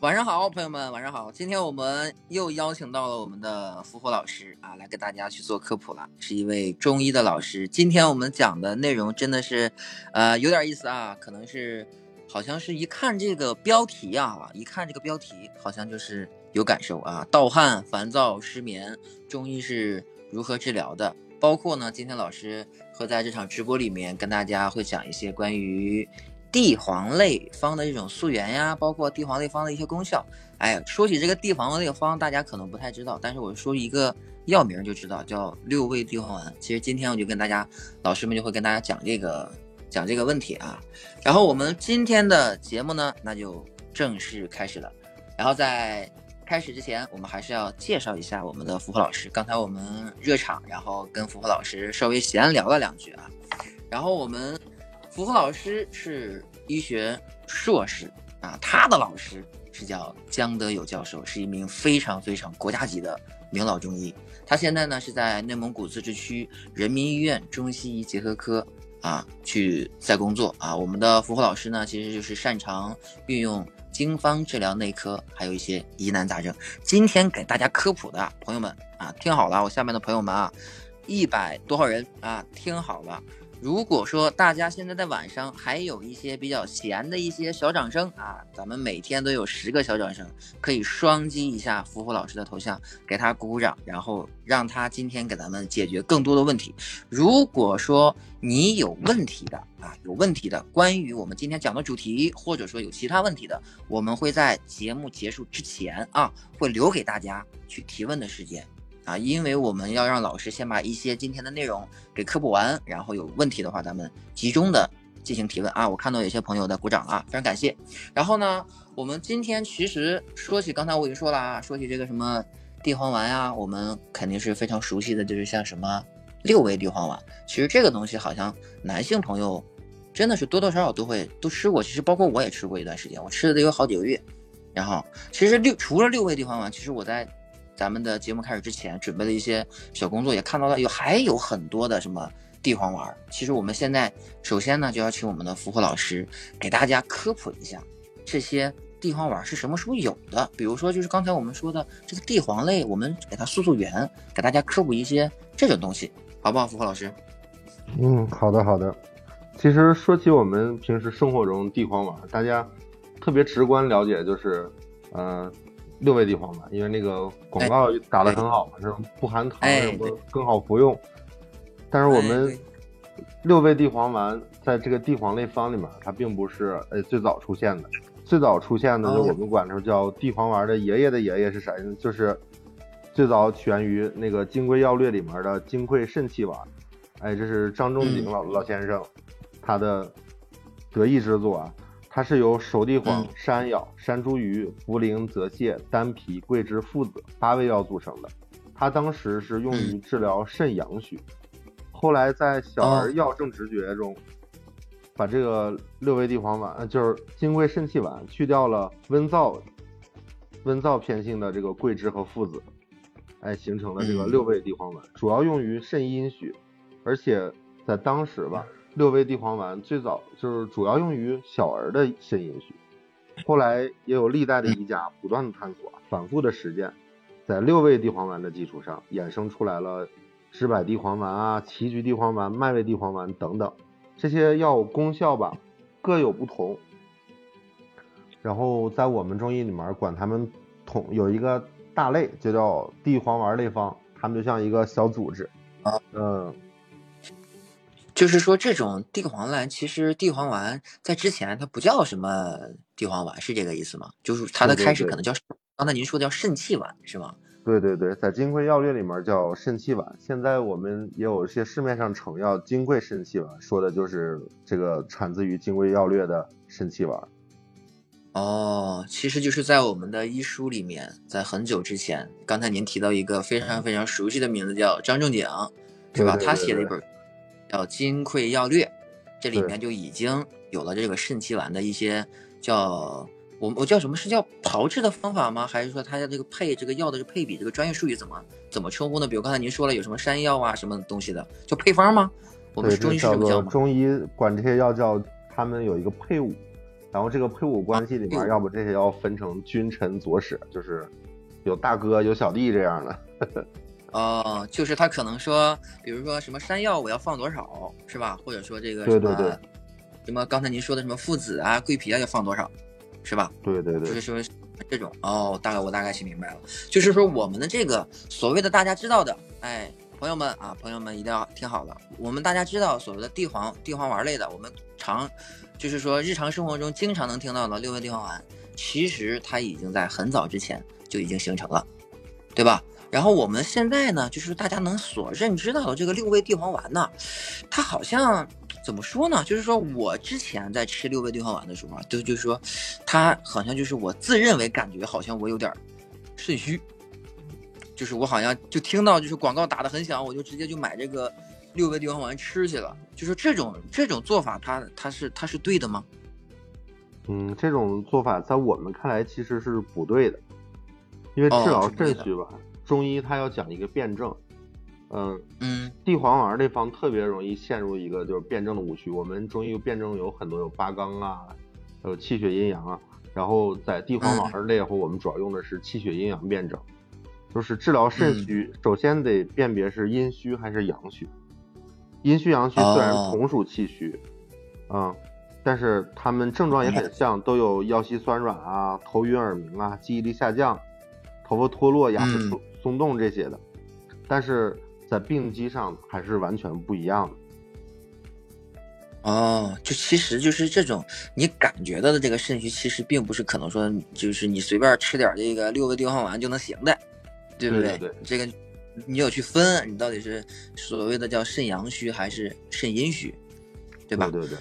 晚上好，朋友们，晚上好。今天我们又邀请到了我们的福福老师啊，来给大家去做科普了，是一位中医的老师。今天我们讲的内容真的是，呃，有点意思啊，可能是，好像是一看这个标题啊，一看这个标题，好像就是有感受啊。盗汗、烦躁、失眠，中医是如何治疗的？包括呢，今天老师会在这场直播里面跟大家会讲一些关于。地黄类方的这种溯源呀，包括地黄类方的一些功效。哎，说起这个地黄类方，大家可能不太知道，但是我说一个药名就知道，叫六味地黄丸。其实今天我就跟大家，老师们就会跟大家讲这个讲这个问题啊。然后我们今天的节目呢，那就正式开始了。然后在开始之前，我们还是要介绍一下我们的福福老师。刚才我们热场，然后跟福福老师稍微闲聊了两句啊。然后我们。福福老师是医学硕士啊，他的老师是叫江德友教授，是一名非常非常国家级的名老中医。他现在呢是在内蒙古自治区人民医院中西医结合科啊去在工作啊。我们的福福老师呢，其实就是擅长运用经方治疗内科，还有一些疑难杂症。今天给大家科普的朋友们啊，听好了，我下面的朋友们啊，一百多号人啊，听好了。如果说大家现在在晚上还有一些比较闲的一些小掌声啊，咱们每天都有十个小掌声，可以双击一下福福老师的头像，给他鼓鼓掌，然后让他今天给咱们解决更多的问题。如果说你有问题的啊，有问题的，关于我们今天讲的主题，或者说有其他问题的，我们会在节目结束之前啊，会留给大家去提问的时间。啊，因为我们要让老师先把一些今天的内容给科普完，然后有问题的话，咱们集中的进行提问啊。我看到有些朋友在鼓掌啊，非常感谢。然后呢，我们今天其实说起刚才我已经说了啊，说起这个什么地黄丸呀，我们肯定是非常熟悉的，就是像什么六味地黄丸。其实这个东西好像男性朋友真的是多多少少都会都吃过，其实包括我也吃过一段时间，我吃了得有好几个月。然后其实六除了六味地黄丸，其实我在。咱们的节目开始之前，准备了一些小工作，也看到了有还有很多的什么地黄丸。其实我们现在首先呢，就要请我们的福和老师给大家科普一下这些地黄丸是什么时候有的。比如说，就是刚才我们说的这个地黄类，我们给它溯溯源，给大家科普一些这种东西，好不好？福和老师？嗯，好的好的。其实说起我们平时生活中地黄丸，大家特别直观了解就是，嗯。六味地黄丸，因为那个广告打得很好嘛，是不含糖，更好服用。但是我们六味地黄丸在这个地黄类方里面，它并不是呃最早出现的。最早出现的，就我们管它叫地黄丸的爷爷的爷爷是谁呢？就是最早起源于那个《金匮要略》里面的金匮肾气丸。哎，这是张仲景老老先生他的得意之作啊。它是由熟地黄、山药、山茱萸、茯苓、泽泻、丹皮、桂枝、附子八味药组成的。它当时是用于治疗肾阳虚，后来在小儿药证直诀中，把这个六味地黄丸，就是金匮肾气丸，去掉了温燥、温燥偏性的这个桂枝和附子，哎，形成了这个六味地黄丸，主要用于肾阴虚，而且在当时吧。六味地黄丸最早就是主要用于小儿的肾阴虚，后来也有历代的医家不断的探索、反复的实践，在六味地黄丸的基础上衍生出来了知柏地黄丸啊、杞菊地黄丸、麦味地黄丸等等，这些药功效吧各有不同。然后在我们中医里面管他们统有一个大类，就叫地黄丸类方，他们就像一个小组织啊，嗯。就是说，这种地黄丸，其实地黄丸在之前它不叫什么地黄丸，是这个意思吗？就是它的开始可能叫刚才您说的叫肾气丸，是吗？对对对，在《金匮要略》里面叫肾气丸。现在我们也有一些市面上成药金匮肾气丸，说的就是这个产自于《金匮要略》的肾气丸。哦，其实就是在我们的医书里面，在很久之前，刚才您提到一个非常非常熟悉的名字叫张仲景，是吧？他写了一本。叫《金匮要略》，这里面就已经有了这个肾气丸的一些叫我我叫什么是叫炮制的方法吗？还是说它的这个配这个药的这配比这个专业术语怎么怎么称呼呢？比如刚才您说了有什么山药啊什么东西的，叫配方吗？我们中医是这么叫中医管这些药叫他们有一个配伍，然后这个配伍关系里面，要不这些药分成君臣佐使，就是有大哥有小弟这样的。哦，就是他可能说，比如说什么山药我要放多少，是吧？或者说这个对对对，什么刚才您说的什么附子啊、桂皮啊要放多少，是吧？对对对，就是说这种哦，大概我大概听明白了，就是说我们的这个所谓的大家知道的，哎，朋友们啊，朋友们一定要听好了，我们大家知道所谓的地黄地黄丸类的，我们常就是说日常生活中经常能听到的六味地黄丸，其实它已经在很早之前就已经形成了，对吧？然后我们现在呢，就是大家能所认知到的这个六味地黄丸呢，它好像怎么说呢？就是说我之前在吃六味地黄丸的时候啊，就就是说，它好像就是我自认为感觉好像我有点肾虚，就是我好像就听到就是广告打的很响，我就直接就买这个六味地黄丸吃去了。就是这种这种做法，它它是它是对的吗？嗯，这种做法在我们看来其实是不对的，因为治疗肾虚吧。中医它要讲一个辩证，嗯嗯，地黄丸这方特别容易陷入一个就是辩证的误区。我们中医辩证有很多有八纲啊，还有气血阴阳啊。然后在地黄丸这会儿，我们主要用的是气血阴阳辩证，就是治疗肾虚，首先得辨别是阴虚还是阳虚。阴虚阳虚虽然同属气虚，嗯，但是他们症状也很像，都有腰膝酸软啊、头晕耳鸣啊、记忆力下降、头发脱落、牙齿松。松动这些的，但是在病机上还是完全不一样的。哦，就其实就是这种你感觉到的这个肾虚，其实并不是可能说就是你随便吃点这个六味地黄丸就能行的，对不对？对这个你有去分，你到底是所谓的叫肾阳虚还是肾阴虚，对吧？对对对。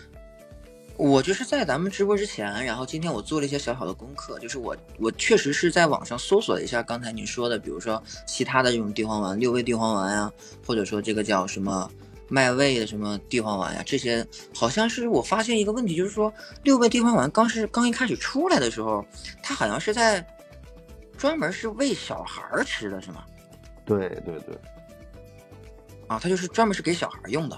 我就是在咱们直播之前，然后今天我做了一些小小的功课，就是我我确实是在网上搜索了一下刚才您说的，比如说其他的这种地黄丸，六味地黄丸呀，或者说这个叫什么麦味的什么地黄丸呀，这些好像是我发现一个问题，就是说六味地黄丸刚是刚一开始出来的时候，它好像是在专门是喂小孩吃的，是吗？对对对，啊，它就是专门是给小孩用的。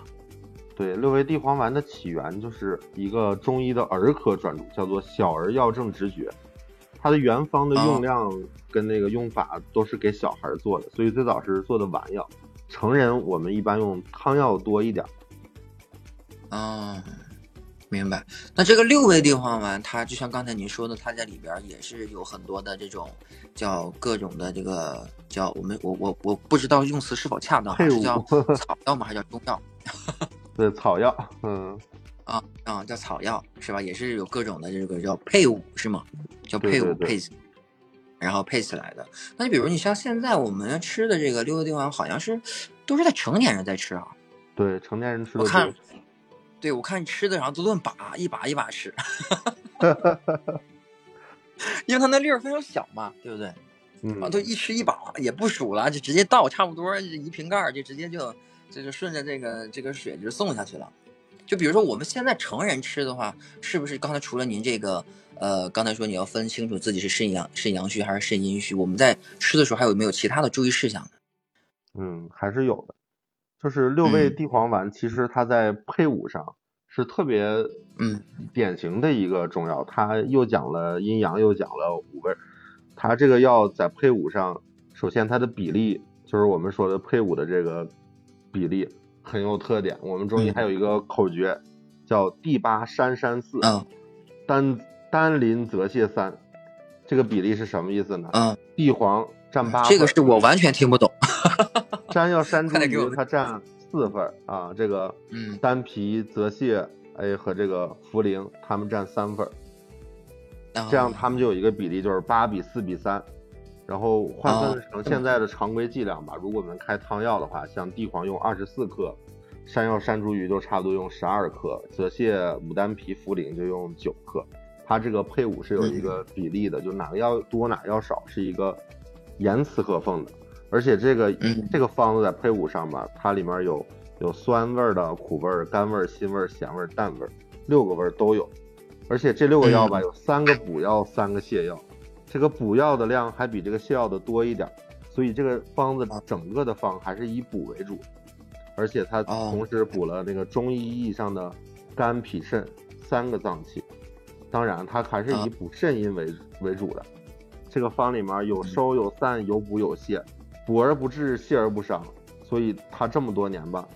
对，六味地黄丸的起源就是一个中医的儿科专著，叫做《小儿药证直觉》，它的原方的用量跟那个用法都是给小孩做的，所以最早是做的丸药。成人我们一般用汤药多一点。嗯，明白。那这个六味地黄丸，它就像刚才您说的，它在里边也是有很多的这种叫各种的这个叫我们我我我不知道用词是否恰当，是叫 草药吗？还是叫中药？对草药，嗯，啊啊，叫草药是吧？也是有各种的这个叫配伍是吗？叫配伍配，然后配起来的。那你比如你像现在我们吃的这个六味地黄，好像是都是在成年人在吃啊。对，成年人吃。我看，对我看你吃的，然后都论把，一把一把吃。因为它那粒儿非常小嘛，对不对？嗯。都一吃一把，也不数了，就直接倒，差不多一瓶盖就直接就。这就顺着这个这个水就送下去了，就比如说我们现在成人吃的话，是不是刚才除了您这个，呃，刚才说你要分清楚自己是肾阳肾阳虚还是肾阴虚，我们在吃的时候还有没有其他的注意事项呢？嗯，还是有的，就是六味地黄丸，其实它在配伍上是特别嗯典型的一个中药，它又讲了阴阳，又讲了五味，它这个药在配伍上，首先它的比例就是我们说的配伍的这个。比例很有特点。我们中医还有一个口诀，叫地八山山四，丹丹林泽泻三。这个比例是什么意思呢？嗯，地黄占八，这个是我完全听不懂。山药山茱萸它占四份啊，这个嗯，丹皮泽泻哎和这个茯苓它们占三份，这样它们就有一个比例，就是八比四比三。然后换算成现在的常规剂量吧，如果我们开汤药的话，像地黄用二十四克，山药山茱萸就差不多用十二克，泽泻牡丹皮茯苓就用九克。它这个配伍是有一个比例的，就哪个药多哪个药少是一个严丝合缝的。而且这个这个方子在配伍上吧，它里面有有酸味的、苦味、甘味、辛味、咸味、淡味，六个味都有。而且这六个药吧，有三个补药，三个泻药。这个补药的量还比这个泻药的多一点，所以这个方子整个的方还是以补为主，而且它同时补了那个中医意义上的肝脾肾三个脏器，当然它还是以补肾阴为为主的。这个方里面有收有散有补有泻，补而不滞，泻而不伤，所以它这么多年吧，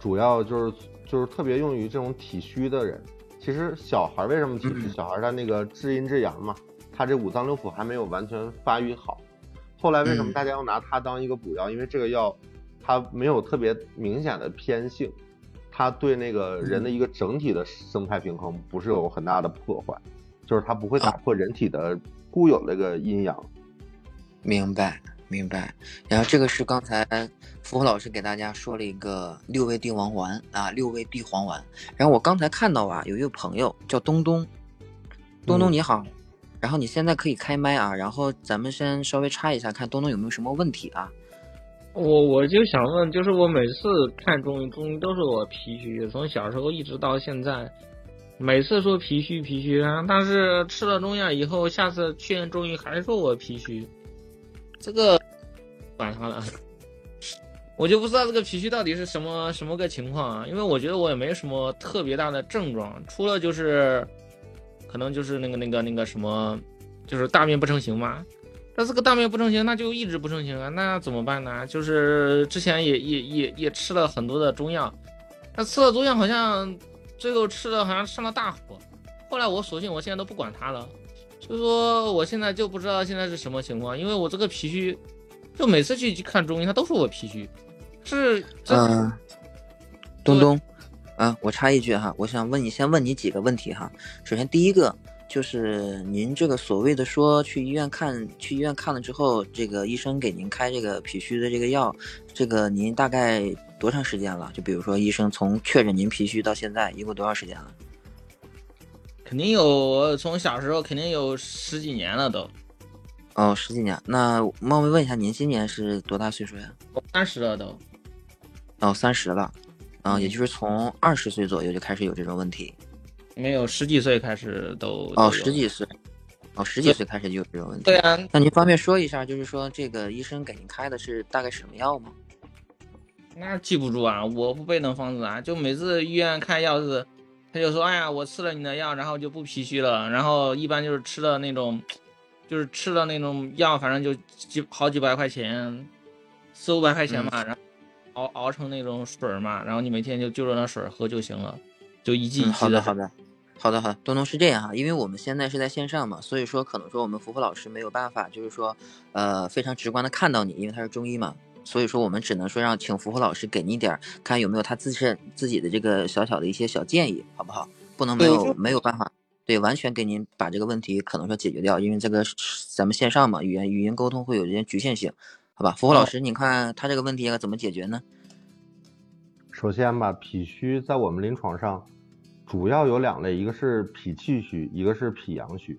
主要就是就是特别用于这种体虚的人。其实小孩为什么体虚？小孩他那个至阴至阳嘛，他这五脏六腑还没有完全发育好。后来为什么大家要拿它当一个补药？因为这个药它没有特别明显的偏性，它对那个人的一个整体的生态平衡不是有很大的破坏，就是它不会打破人体的固有那个阴阳。明白。明白，然后这个是刚才符合老师给大家说了一个六味地黄丸啊，六味地黄丸。然后我刚才看到啊，有一个朋友叫东东，东东你好，然后你现在可以开麦啊，然后咱们先稍微插一下，看东东有没有什么问题啊？我我就想问，就是我每次看中医，中医都是我脾虚，从小时候一直到现在，每次说脾虚脾虚，但是吃了中药以后，下次去见中医还说我脾虚。这个管他了，我就不知道这个脾虚到底是什么什么个情况啊？因为我觉得我也没什么特别大的症状，除了就是，可能就是那个那个那个什么，就是大便不成形嘛。那这个大便不成形，那就一直不成形啊？那怎么办呢？就是之前也也也也吃了很多的中药，那吃了中药好像最后吃的好像上了大火，后来我索性我现在都不管它了。所以说我现在就不知道现在是什么情况，因为我这个脾虚，就每次去看中医，他都说我脾虚，是嗯，东东，啊，我插一句哈，我想问你，先问你几个问题哈。首先第一个就是您这个所谓的说去医院看，去医院看了之后，这个医生给您开这个脾虚的这个药，这个您大概多长时间了？就比如说医生从确诊您脾虚到现在，一共多长时间了？肯定有，从小时候肯定有十几年了都。哦，十几年。那冒昧问一下，您今年是多大岁数呀？三十了都。哦，三十了。嗯，也就是从二十岁左右就开始有这种问题。没有，十几岁开始都。哦，十几岁。哦，十几岁开始就有这种问题。对啊。那您方便说一下，就是说这个医生给您开的是大概什么药吗？那记不住啊，我不背那方子啊，就每次医院开药是。他就说：“哎呀，我吃了你的药，然后就不脾虚了。然后一般就是吃了那种，就是吃了那种药，反正就几好几百块钱，四五百块钱嘛。然后熬熬成那种水嘛，然后你每天就就着那水喝就行了，就一剂一剂的。”好的，好的，好的，好。东东是这样哈，因为我们现在是在线上嘛，所以说可能说我们福福老师没有办法，就是说呃非常直观的看到你，因为他是中医嘛。所以说，我们只能说让请福福老师给你点儿，看有没有他自身自己的这个小小的一些小建议，好不好？不能没有没有办法，对，完全给您把这个问题可能说解决掉，因为这个咱们线上嘛，语言语音沟通会有一些局限性，好吧？福福老师，你看他这个问题要怎么解决呢？首先吧，脾虚在我们临床上主要有两类，一个是脾气虚，一个是脾阳虚。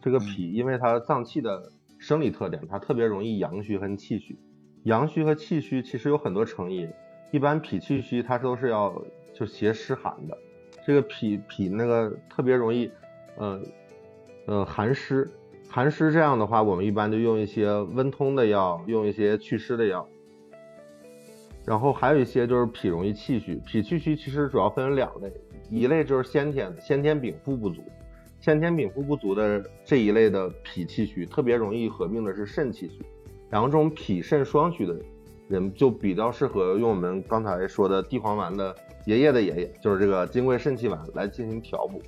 这个脾，因为它脏器的生理特点，它特别容易阳虚和气虚。阳虚和气虚其实有很多成因，一般脾气虚它都是要就邪湿寒的，这个脾脾那个特别容易，呃呃寒湿，寒湿这样的话，我们一般就用一些温通的药，用一些祛湿的药。然后还有一些就是脾容易气虚，脾气虚其实主要分为两类，一类就是先天的先天禀赋不足，先天禀赋不足的这一类的脾气虚，特别容易合并的是肾气虚。然后这种脾肾双虚的人就比较适合用我们刚才说的地黄丸的爷爷的爷爷，就是这个金匮肾气丸来进行调补，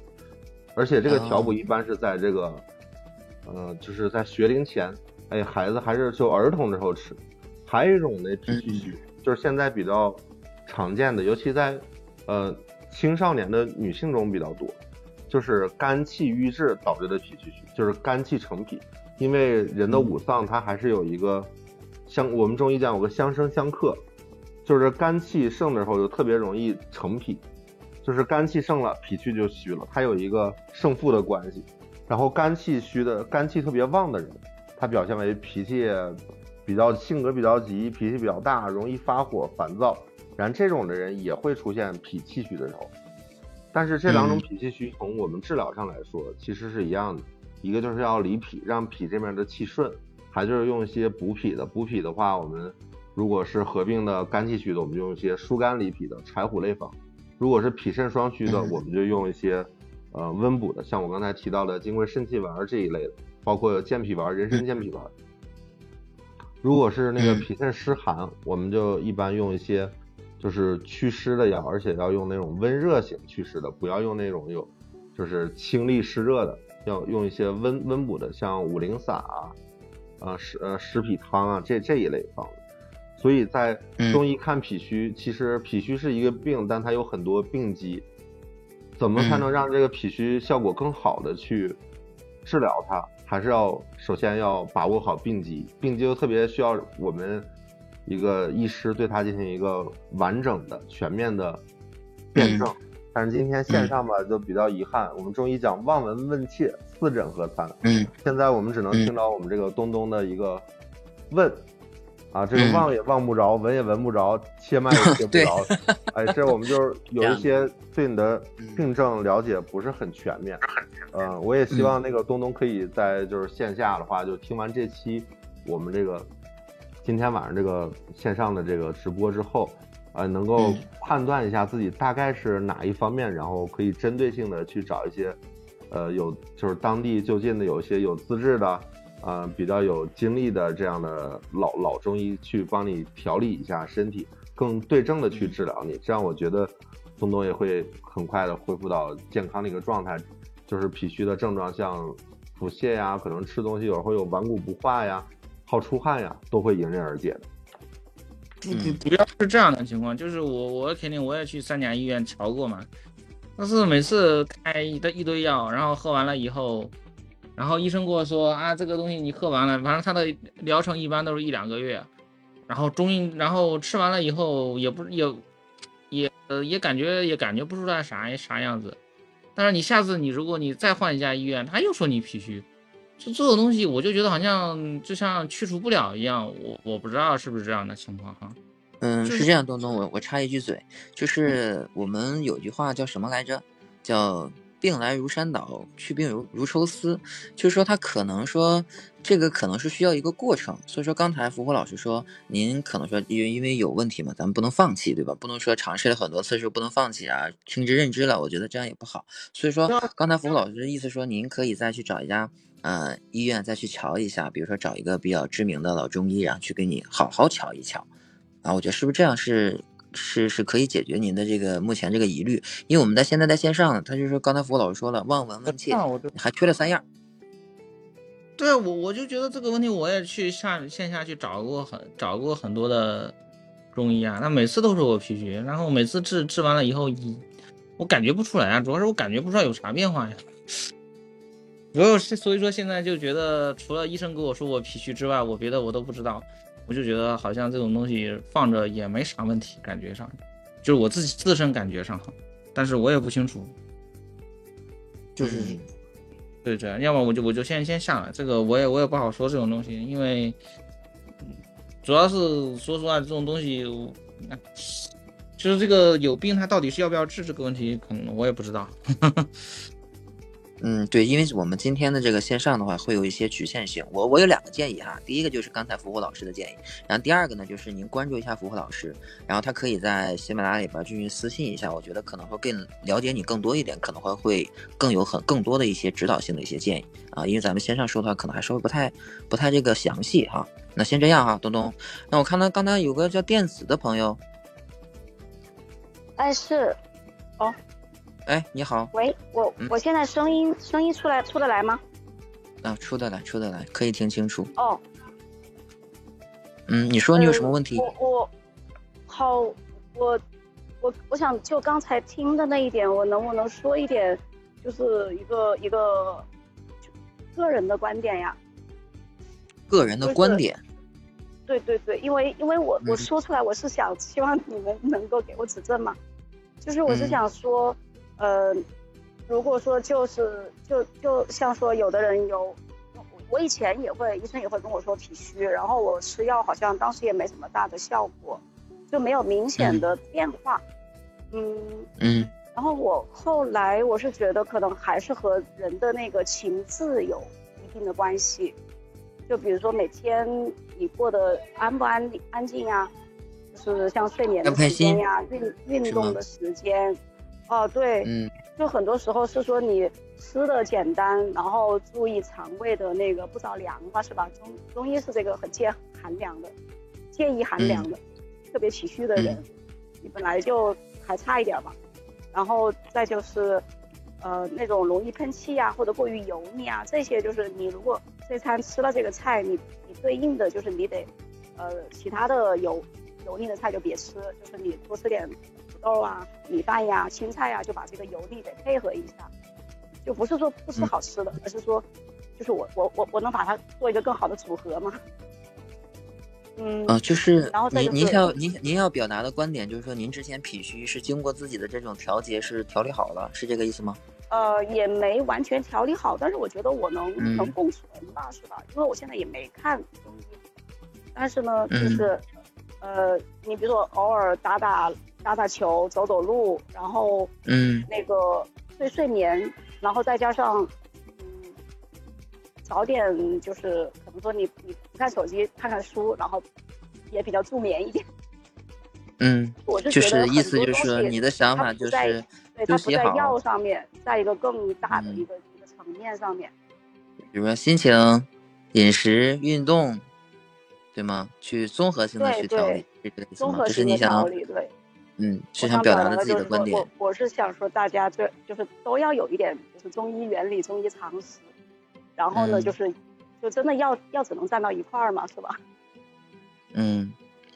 而且这个调补一般是在这个，呃，就是在学龄前，哎，孩子还是就儿童的时候吃。还有一种呢脾气虚，就是现在比较常见的，尤其在呃青少年的女性中比较多，就是肝气郁滞导致的脾气虚，就是肝气成脾。因为人的五脏它还是有一个相，我们中医讲有个相生相克，就是肝气盛的时候就特别容易成脾，就是肝气盛了，脾气就虚了，它有一个胜负的关系。然后肝气虚的，肝气特别旺的人，他表现为脾气比较性格比较急，脾气比较大，容易发火烦躁。然后这种的人也会出现脾气虚的时候。但是这两种脾气虚从我们治疗上来说，其实是一样的。一个就是要理脾，让脾这边的气顺，还就是用一些补脾的。补脾的话，我们如果是合并的肝气虚的，我们就用一些疏肝理脾的柴胡类方；如果是脾肾双虚的，我们就用一些呃温补的，像我刚才提到的金匮肾气丸这一类的，包括健脾丸、人参健脾丸。如果是那个脾肾湿寒，我们就一般用一些就是祛湿的药，而且要用那种温热型祛湿的，不要用那种有就是清利湿热的，要用一些温温补的，像五苓散啊，呃湿呃湿脾汤啊这这一类方子。所以在中医看脾虚，其实脾虚是一个病，但它有很多病机，怎么才能让这个脾虚效果更好的去治疗它？还是要首先要把握好病机，病机又特别需要我们一个医师对它进行一个完整的、全面的辩证。但是今天线上吧就比较遗憾，我们中医讲望闻问切，四诊合参。嗯，现在我们只能听到我们这个东东的一个问。啊，这个望也望不着，闻也闻不着，切脉也切不 着，哎，这我们就是 有一些对你的病症了解不是很全面。嗯，我也希望那个东东可以在就是线下的话，就听完这期我们这个今天晚上这个线上的这个直播之后，呃，能够判断一下自己大概是哪一方面，然后可以针对性的去找一些，呃，有就是当地就近的有一些有资质的。呃，比较有经历的这样的老老中医去帮你调理一下身体，更对症的去治疗你，这样我觉得东东也会很快的恢复到健康的一个状态。就是脾虚的症状，像腹泻呀，可能吃东西有时候会有顽固不化呀，好出汗呀，都会迎刃而解的。主主要是这样的情况，就是我我肯定我也去三甲医院瞧过嘛，但是每次开一一堆药，然后喝完了以后。然后医生跟我说啊，这个东西你喝完了，反正它的疗程一般都是一两个月。然后中医，然后吃完了以后也不也也呃也感觉也感觉不出来啥啥样子。但是你下次你如果你再换一家医院，他又说你脾虚，就这种东西我就觉得好像就像去除不了一样。我我不知道是不是这样的情况哈。嗯，是这样，东东，我我插一句嘴，就是我们有句话叫什么来着？叫。病来如山倒，去病如如抽丝，就是说他可能说这个可能是需要一个过程，所以说刚才福福老师说您可能说因为因为有问题嘛，咱们不能放弃，对吧？不能说尝试了很多次是不能放弃啊，听之任之了，我觉得这样也不好。所以说刚才福福老师的意思说您可以再去找一家呃医院再去瞧一下，比如说找一个比较知名的老中医，然后去给你好好瞧一瞧啊，我觉得是不是这样是？是是可以解决您的这个目前这个疑虑，因为我们在现在在线上，他就是刚才福老师说了望闻问切，还缺了三样。对我我就觉得这个问题，我也去下线下去找过很找过很多的中医啊，那每次都是我脾虚，然后每次治治完了以后，我感觉不出来啊，主要是我感觉不出来有啥变化呀。主要是所以说现在就觉得，除了医生跟我说我脾虚之外，我别的我都不知道。我就觉得好像这种东西放着也没啥问题，感觉上，就是我自己自身感觉上哈，但是我也不清楚，就是，对这样，要么我就我就先先下了，这个我也我也不好说这种东西，因为，主要是说实话这种东西，就是这个有病它到底是要不要治这个问题，可能我也不知道。嗯，对，因为我们今天的这个线上的话，会有一些局限性。我我有两个建议哈，第一个就是刚才福福老师的建议，然后第二个呢，就是您关注一下福福老师，然后他可以在喜马拉雅里边进行私信一下，我觉得可能会更了解你更多一点，可能会会更有很更多的一些指导性的一些建议啊。因为咱们线上说的话，可能还稍微不太不太这个详细哈。那先这样哈，东东。那我看到刚才有个叫电子的朋友，哎是，哦。哎，你好。喂，我我现在声音声音出来出得来吗？啊，出得来，出得来，可以听清楚。哦。嗯，你说你有什么问题？我我好，我我我想就刚才听的那一点，我能不能说一点，就是一个一个个人的观点呀？个人的观点。对对对，因为因为我我说出来，我是想希望你们能够给我指正嘛，就是我是想说。呃，如果说就是就就像说有的人有，我以前也会医生也会跟我说脾虚，然后我吃药好像当时也没什么大的效果，就没有明显的变化。嗯嗯。然后我后来我是觉得可能还是和人的那个情志有一定的关系，就比如说每天你过得安不安安静呀，就是像睡眠的时间呀、运运动的时间。哦，对，嗯，就很多时候是说你吃的简单，然后注意肠胃的那个不着凉嘛，是吧？中中医是这个很健寒凉的，建议寒凉的，特别脾虚的人，你本来就还差一点吧。然后再就是，呃，那种容易喷气啊，或者过于油腻啊，这些就是你如果这餐吃了这个菜，你你对应的就是你得，呃，其他的油油腻的菜就别吃，就是你多吃点土豆啊、米饭呀、青菜呀，就把这个油腻得配合一下。就不是说不吃好吃的，而是说，就是我我我我能把它做一个更好的组合吗。嗯，呃，就是然后您您要您您要表达的观点就是说，您之前脾虚是经过自己的这种调节是调理好了，是这个意思吗？呃，也没完全调理好，但是我觉得我能、嗯能共存吧，是吧？因为我现在也没看中医，但是呢，就嗯是，呃，你比如说偶尔打打打打球、走走路，然后嗯那个睡睡眠，然后再加上，嗯，早点就是可能说你你不看手机，看看书，然后也比较助眠一点。嗯，我是就是意思就是你的想法就是，对，它不在药上面，在一个更大的嗯一个、一个层面上面。比如说心情、饮食、运动，对吗？去综合性的去调理对，是这个综合性的你想，调理，对，嗯，是想想表达的自己的观点我。我是想说，大家这就是都要有一点就是中医原理、中医常识，然后呢，嗯就是就真的要要只能站到一块儿嘛，是吧？嗯，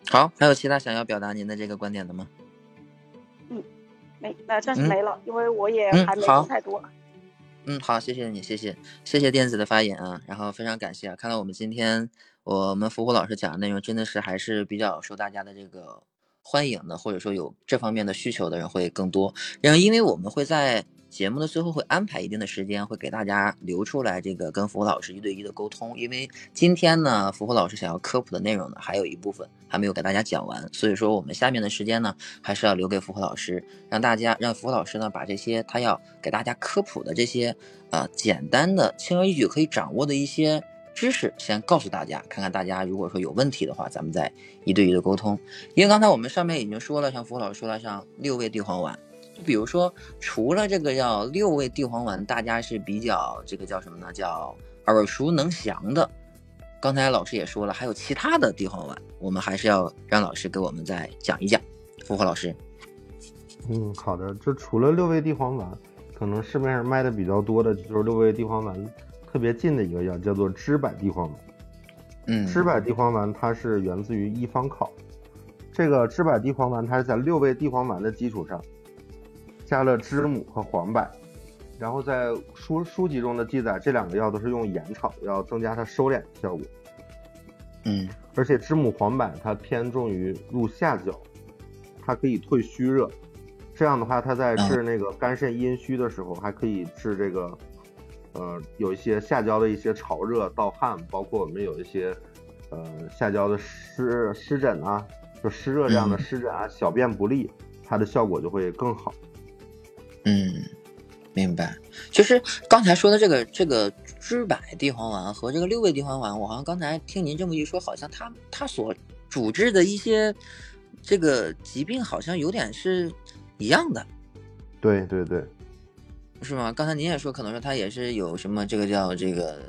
好，还有其他想要表达您的这个观点的吗？嗯没，那暂时嗯没了，因为我也还没说太多。嗯，好，谢谢你，谢谢，谢谢电子的发言啊，然后非常感谢啊，看到我们今天我们福虎老师讲的内容真的是还是比较受大家的这个欢迎的，或者说有这方面的需求的人会更多。然后，因为我们会在节目的最后会安排一定的时间，会给大家留出来这个跟福虎老师一对一的沟通。因为今天呢，福虎老师想要科普的内容呢，还有一部分还没有给大家讲完，所以说我们下面的时间呢，还是要留给福虎老师，让大家让福虎老师呢把这些他要给大家科普的这些呃简单的、轻而易举可以掌握的一些知识，先告诉大家，看看大家如果说有问题的话，咱们再一对一的沟通。因为刚才我们上面已经说了，像福老师说了，像六味地黄丸。就比如说，除了这个叫六味地黄丸，大家是比较这个叫什么呢？叫耳熟能详的。刚才老师也说了，还有其他的地黄丸，我们还是要让老师给我们再讲一讲。福虎老师，嗯，好的。这除了六味地黄丸，可能市面上卖的比较多的就是六味地黄丸特别近的一个药，叫做知柏地黄丸。嗯，知柏地黄丸它是源自于一方考，这个知柏地黄丸它是在六味地黄丸的基础上，加了知母和黄柏，然后在书书籍中的记载，这两个药都是用盐炒，要增加它收敛的效果。嗯而且知母黄柏它偏重于入下焦，它可以退虚热。这样的话，它在治那个肝肾阴虚的时候，还可以治这个，呃，有一些下焦的一些潮热、盗汗，包括我们有一些，呃，下焦的湿湿疹啊，就湿热这样的嗯湿疹啊，小便不利，它的效果就会更好。嗯，明白。就是刚才说的这个这个知柏地黄丸和这个六味地黄丸，我好像刚才听您这么一说，好像它它所主治的一些这个疾病好像有点是一样的。对对对，是吗？刚才您也说，可能说他也是有什么这个叫这个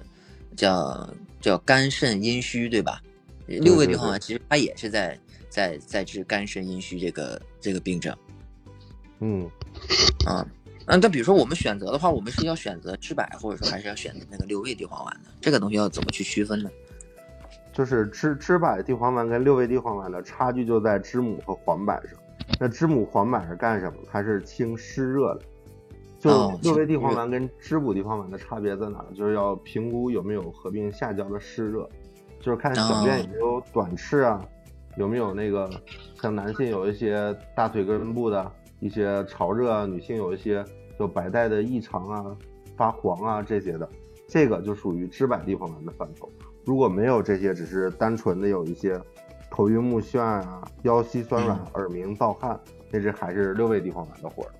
叫叫肝肾阴虚，对吧？六味地黄丸其实它也是在在在治肝肾阴虚这个这个病症嗯，啊。嗯，那比如说我们选择的话，我们是要选择知柏，或者说还是要选择那个六味地黄丸呢？这个东西要怎么去区分呢？就是知知柏地黄丸跟六味地黄丸的差距就在知母和黄柏上。那知母黄柏是干什么？它是清湿热的。就哦六味地黄丸跟滋补地黄丸的差别在哪儿？就是要评估有没有合并下焦的湿热，就是看小便有没有短赤啊，有没有那个像男性有一些大腿根部的一些潮热啊，女性有一些就白带的异常啊、发黄啊这些的，这个就属于知柏地黄丸的范畴。如果没有这些，只是单纯的有一些头晕目眩啊、腰膝酸软、嗯耳鸣、盗汗，那这还是六味地黄丸的活儿。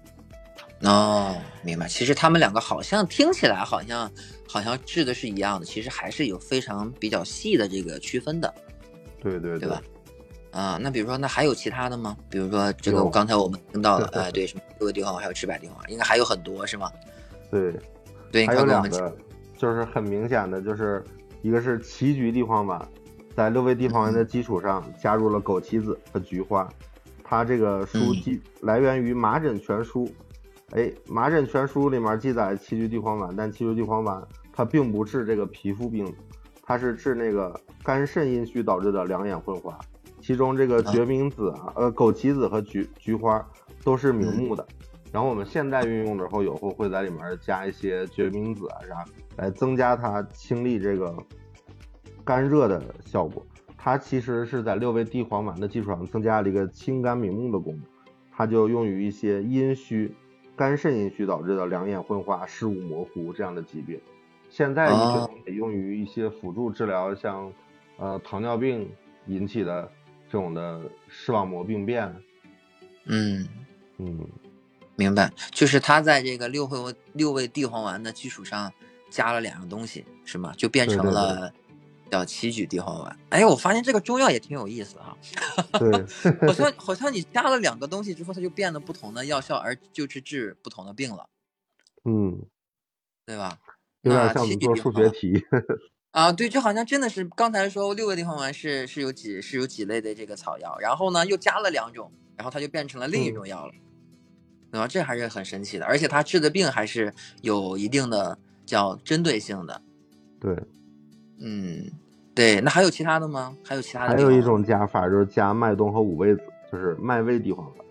哦，明白。其实他们两个好像听起来好像好像治的是一样的，其实还是有非常比较细的这个区分的。对对对吧啊，那比如说，那还有其他的吗？比如说这个，有刚才我们听到了，哎，对，什么六味地黄丸，还有赤白地黄丸，应该还有很多是吗？对，对，还有两个，就是很明显的，就是一个是棋菊地黄丸，在六味地黄丸的基础上加入了枸杞子和菊花。它这个书嗯记来源于《麻疹全书》，哎，《麻疹全书》里面记载棋菊地黄丸，但棋菊地黄丸它并不治这个皮肤病，它是治那个肝肾阴虚导致的两眼昏花。其中这个啊决明子啊，呃，枸杞子和菊菊花都是明嗯目的。然后我们现代运用的时候，有时候会在里面加一些决明子啊啥，来增加它清理这个肝热的效果。它其实是在六味地黄丸的基础上增加了一个清肝明目的功能，它就用于一些阴虚、肝肾阴虚导致的两眼昏花、视物模糊这样的疾病。现在医学哦中也用于一些辅助治疗，像呃糖尿病引起的这种的视网膜病变。嗯，嗯，明白，就是它在这个六味六味地黄丸的基础上加了两样东西，是吗？就变成了叫杞菊地黄丸。哎，我发现这个中药也挺有意思哈、对，好像好像你加了两个东西之后，它就变得不同的药效，而就是治不同的病了，嗯，对吧？有点像做数学题。啊，对，就好像真的是刚才说六味地黄丸是是有几是有几类的这个草药，然后呢又加了两种，然后它就变成了另一种药了，对吧？这还是很神奇的，而且它治的病还是有一定的叫针对性的。对，嗯，对，那还有其他的吗？还有其他的还有一种加法就是加麦冬和五味子，就是麦味地黄丸。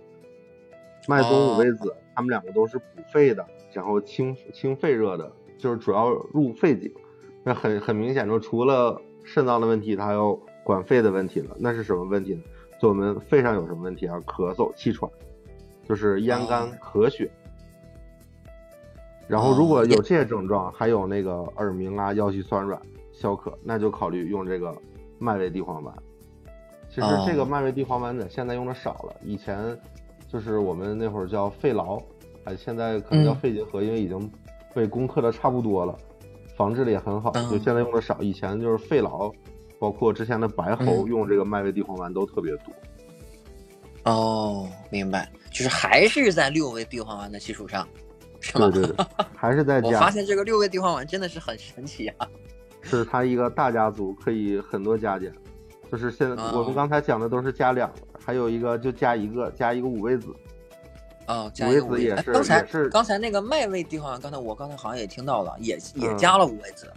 麦冬、哦五味子，它们两个都是补肺的，然后清清肺热的，就是主要入肺经。那很很明显，就除了肾脏的问题，它还有管肺的问题了。那是什么问题呢？就我们肺上有什么问题啊？咳嗽、气喘，就是咽干哦、咳血。然后如果哦有这些症状，还有那个耳鸣啊、腰膝酸软、消渴，那就考虑用这个麦味地黄丸。其实这个哦麦味地黄丸呢，现在用的少了，以前就是我们那会儿叫肺痨，哎，现在可能叫嗯肺结核，因为已经被攻克的差不多了，防治的也很好，嗯就现在用的少。以前就是肺痨，包括之前的白喉嗯用这个麦味地黄丸都特别多。哦，明白，就是还是在六味地黄丸的基础上，是吗？对对对，还是在 我加发现这个六味地黄丸真的是很神奇啊！是它一个大家族，可以很多加减。就是现在我哦们刚才讲的都是加两个，还有一个就加一个，加一个五味子。哦，加五一个五味味子也是哎刚才也是刚才那个麦味地方，刚才我刚才好像也听到了，也也嗯加了五味子。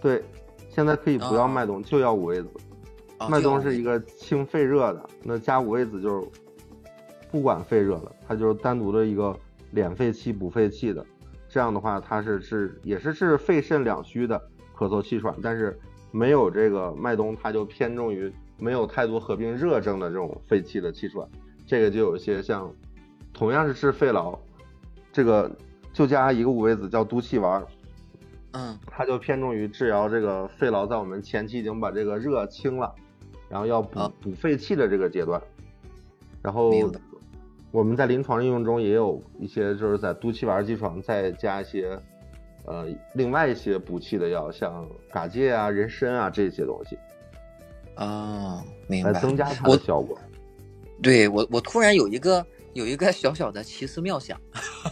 对，现在可以不要哦麦冬，就要五味子。哦麦冬是一个清肺热的，那加五味子就是不管肺热了，它就是单独的一个敛肺气、补肺气的。这样的话，它是是也是治肺肾两虚的咳嗽气喘，但是没有这个麦冬，它就偏重于没有太多合并热症的这种肺气的气喘。这个就有一些像，同样是治肺痨，这个就加一个五味子叫督气丸，嗯它就偏重于治疗这个肺痨，在我们前期已经把这个热清了，然后要补好补肺气的这个阶段。然后我们在临床应用中也有一些就是在督气丸基础上再加一些呃另外一些补气的药，像嘎介啊、人参啊这些东西，哦，明来白。增加它的效果。对我我突然有一个有一个小小的奇思妙想，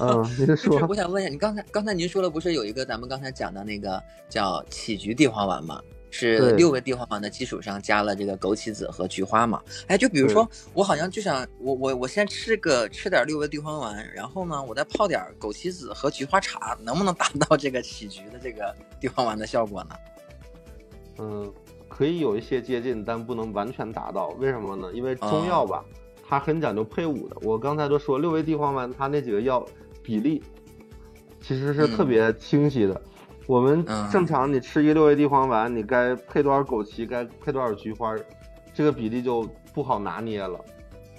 嗯，您就是说我想问一下，你刚才刚才您说了，不是有一个咱们刚才讲的那个叫杞菊地黄丸吗？是六味地黄丸的基础上加了这个枸杞子和菊花嘛？哎，就比如说我好像就想我我我先吃个吃点六味地黄丸，然后呢，我再泡点枸杞子和菊花茶，能不能达到这个杞菊的这个地黄丸的效果呢？嗯，可以有一些接近，但不能完全达到。为什么呢？因为中药吧，它很讲究配伍的。我刚才都说六味地黄丸，它那几个药比例其实是特别清晰的。我们嗯正常你吃一六味地黄丸，你该配多少枸杞，该配多少菊花，这个比例就不好拿捏了。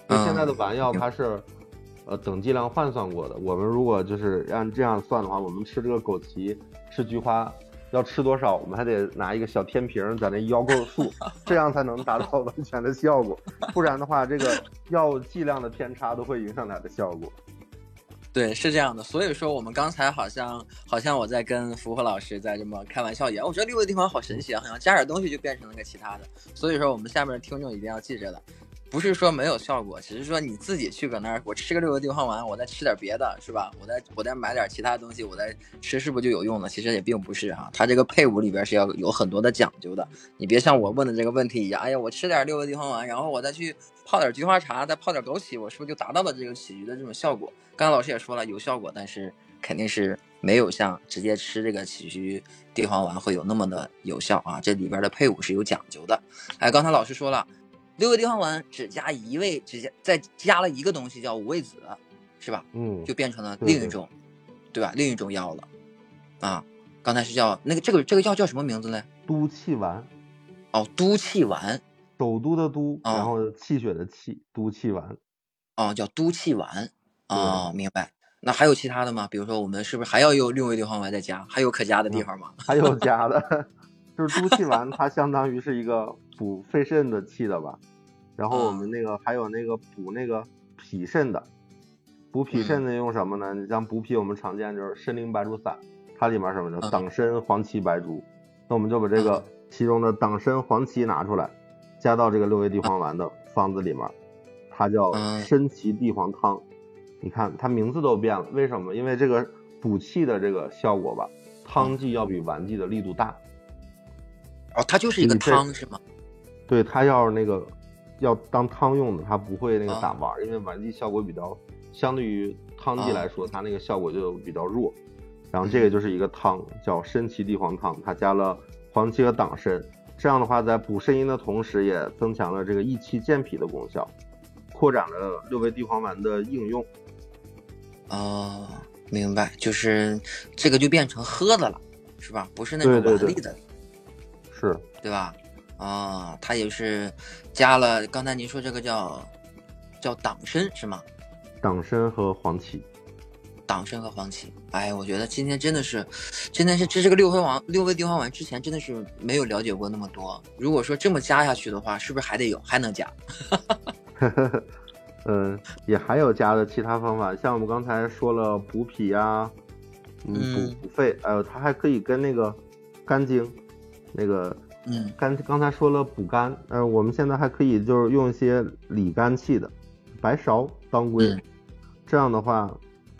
因为现在的丸药嗯它是。呃，等剂量换算过的。我们如果就是按这样算的话，我们吃这个枸杞、吃菊花，要吃多少，我们还得拿一个小天平在那摇够数，这样才能达到完全的效果。不然的话，这个药剂量的偏差都会影响它的效果。对，是这样的。所以说，我们刚才好像好像我在跟福福老师在这么开玩笑一样，我觉得六个地方好神奇啊，好像加点东西就变成了个其他的。所以说，我们下面的听众一定要记着了。不是说没有效果，只是说你自己去搁那儿，我吃个六味地黄丸，我再吃点别的，是吧？我再我再买点其他东西，我再吃，是不是就有用了？其实也并不是啊，它这个配伍里边是要有很多的讲究的。你别像我问的这个问题一样，哎呀，我吃点六味地黄丸，然后我再去泡点菊花茶，再泡点枸杞，我是不是就达到了这个起居的这种效果？刚刚老师也说了，有效果，但是肯定是没有像直接吃这个杞菊地黄丸会有那么的有效啊。这里边的配伍是有讲究的。哎，刚才老师说了。六味地黄丸只加一味，只加再加了一个东西叫五味子，是吧？嗯，就变成了另一种，对吧？另一种药了，啊，刚才是叫那个这个这个药叫什么名字呢？都气丸。哦，都气丸，首都的都，然后气血的气，都气丸。哦，叫都气丸。哦，明白。那还有其他的吗？比如说我们是不是还要用六味地黄丸再加？还有可加的地方吗？还有加的，就是都气丸，它相当于是一个。补肺肾的气的吧，然后我们那个还有那个补那个脾肾的，补脾肾的用什么呢？你像补脾，我们常见就是参苓白术散，它里面什么呢？党参、黄芪、白术。那我们就把这个其中的党参、黄芪拿出来，加到这个六味地黄丸的方子里面，它叫参芪地黄汤。你看它名字都变了，为什么？因为这个补气的这个效果吧，汤剂要比丸剂的力度大。哦，它就是一个汤是吗？对它要那个要当汤用的，它不会那个打丸，因为丸剂效果比较，相对于汤剂来说，它那个效果就比较弱。然后这个就是一个汤，叫参芪地黄汤，它加了黄芪和党参，这样的话在补肾阴的同时，也增强了这个益气健脾的功效，扩展了六味地黄丸的应用。哦，明白，就是这个就变成喝的了，是吧？不是那种丸粒的，是，对吧？啊，它也是加了。刚才您说这个叫叫党参是吗？党参和黄芪，党参和黄芪。哎，我觉得今天真的是，真的是这是个六味王六味地黄丸，之前真的是没有了解过那么多。如果说这么加下去的话，是不是还得有还能加？嗯，也还有加的其他方法，像我们刚才说了补脾啊，嗯，补补肺，还有它还可以跟那个肝经那个。嗯，刚刚才说了补肝，呃，我们现在还可以就是用一些理肝气的白芍、当归，这样的话，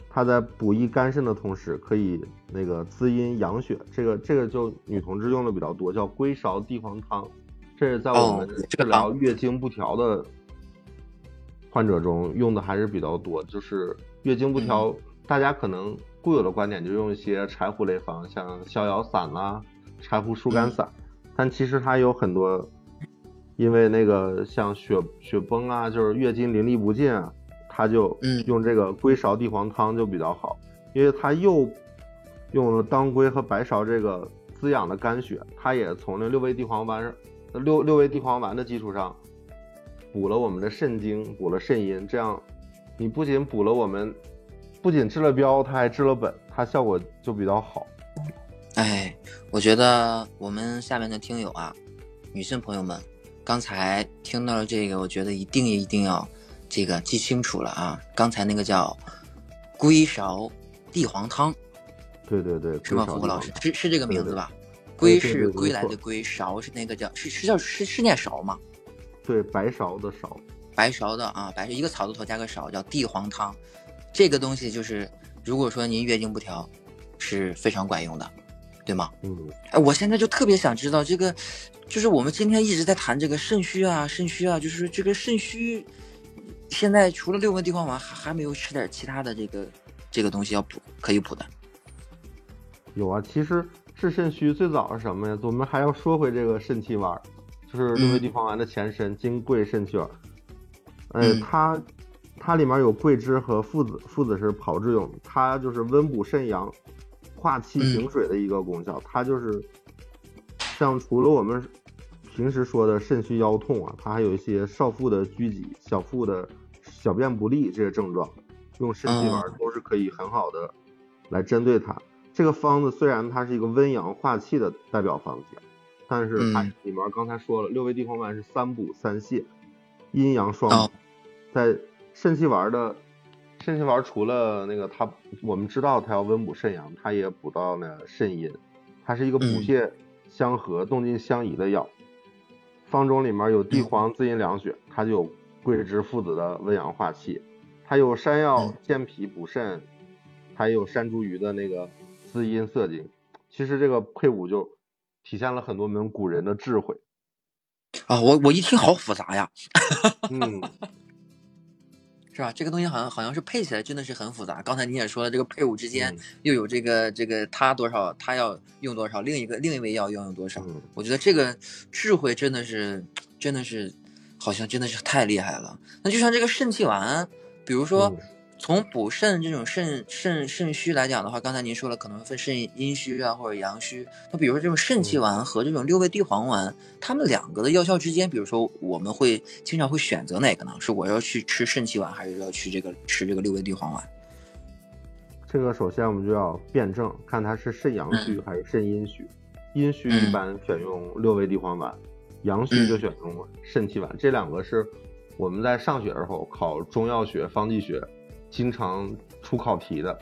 它在补益肝肾的同时，可以那个滋阴养血。这个这个就女同志用的比较多，叫归芍地黄汤，这是在我们治疗月经不调的患者中用的还是比较多。就是月经不调，大家可能固有的观点就用一些柴胡类方，像逍遥散啦、柴胡疏肝散。但其实它有很多，因为那个像血血崩啊，就是月经淋漓不尽啊，它就用这个归芍地黄汤就比较好，因为它又用了当归和白芍这个滋养的肝血，它也从那六味地黄丸六六味地黄丸的基础上补了我们的肾精，补了肾阴，这样你不仅补了我们，不仅治了标，它还治了本，它效果就比较好。哎，我觉得我们下面的听友啊，女性朋友们，刚才听到了这个，我觉得一定一定要这个记清楚了啊！刚才那个叫龟勺地黄汤，对对对，是吗？胡老师是是这个名字吧？龟是归来的龟，勺是那个叫是是叫是是念勺吗？对，白勺的勺，白勺的啊，白是一个草字头加个勺，叫地黄汤。这个东西就是，如果说您月经不调，是非常管用的。对吗？嗯，哎，我现在就特别想知道这个，就是我们今天一直在谈这个肾虚啊，肾虚啊，就是这个肾虚，现在除了六味地黄丸，还还没有吃点其他的这个这个东西要补，可以补的。有啊，其实治肾虚最早是什么呀？我们还要说回这个肾气丸，就是六味地黄丸的前身金匮肾气丸。呃，它它里面有桂枝和附子，附子是炮制用，它就是温补肾阳。化气行水的一个功效，它就是像除了我们平时说的肾虚腰痛啊，它还有一些少腹的拘急、小腹的小便不利这些症状，用肾气丸都是可以很好的来针对它。这个方子虽然它是一个温阳化气的代表方子，但是它里面刚才说了，六味地黄丸是三补三泻，阴阳双补，在肾气丸的。肾气丸除了那个，它我们知道它要温补肾阳，它也补到那肾阴，它是一个补泻相合、动静相宜的药。方中里面有地黄滋阴凉血，它就有桂枝附子的温阳化气，它有山药健脾补肾，还有山茱萸的那个滋阴涩精。其实这个配伍就体现了很多我们古人的智慧啊！我我一听好复杂呀，嗯，是吧？这个东西好像好像是配起来真的是很复杂。刚才你也说了，这个配伍之间嗯又有这个这个他多少，他要用多少，另一个另一位要要用多少。嗯我觉得这个智慧真的是真的是好像真的是太厉害了。那就像这个肾气丸，比如说。嗯从补肾这种肾肾肾虚来讲的话，刚才您说了，可能分肾阴虚啊或者阳虚。那比如说这种肾气丸和这种六味地黄丸，它们两个的药效之间，比如说我们会经常会选择哪个呢？是我要去吃肾气丸，还是要去这个吃这个六味地黄丸？这个首先我们就要辩证，看它是肾阳虚还是肾阴虚。阴虚一般选用六味地黄丸，阳虚就选用肾气丸。这两个是我们在上学时候考中药学、方剂学。经常出考题的，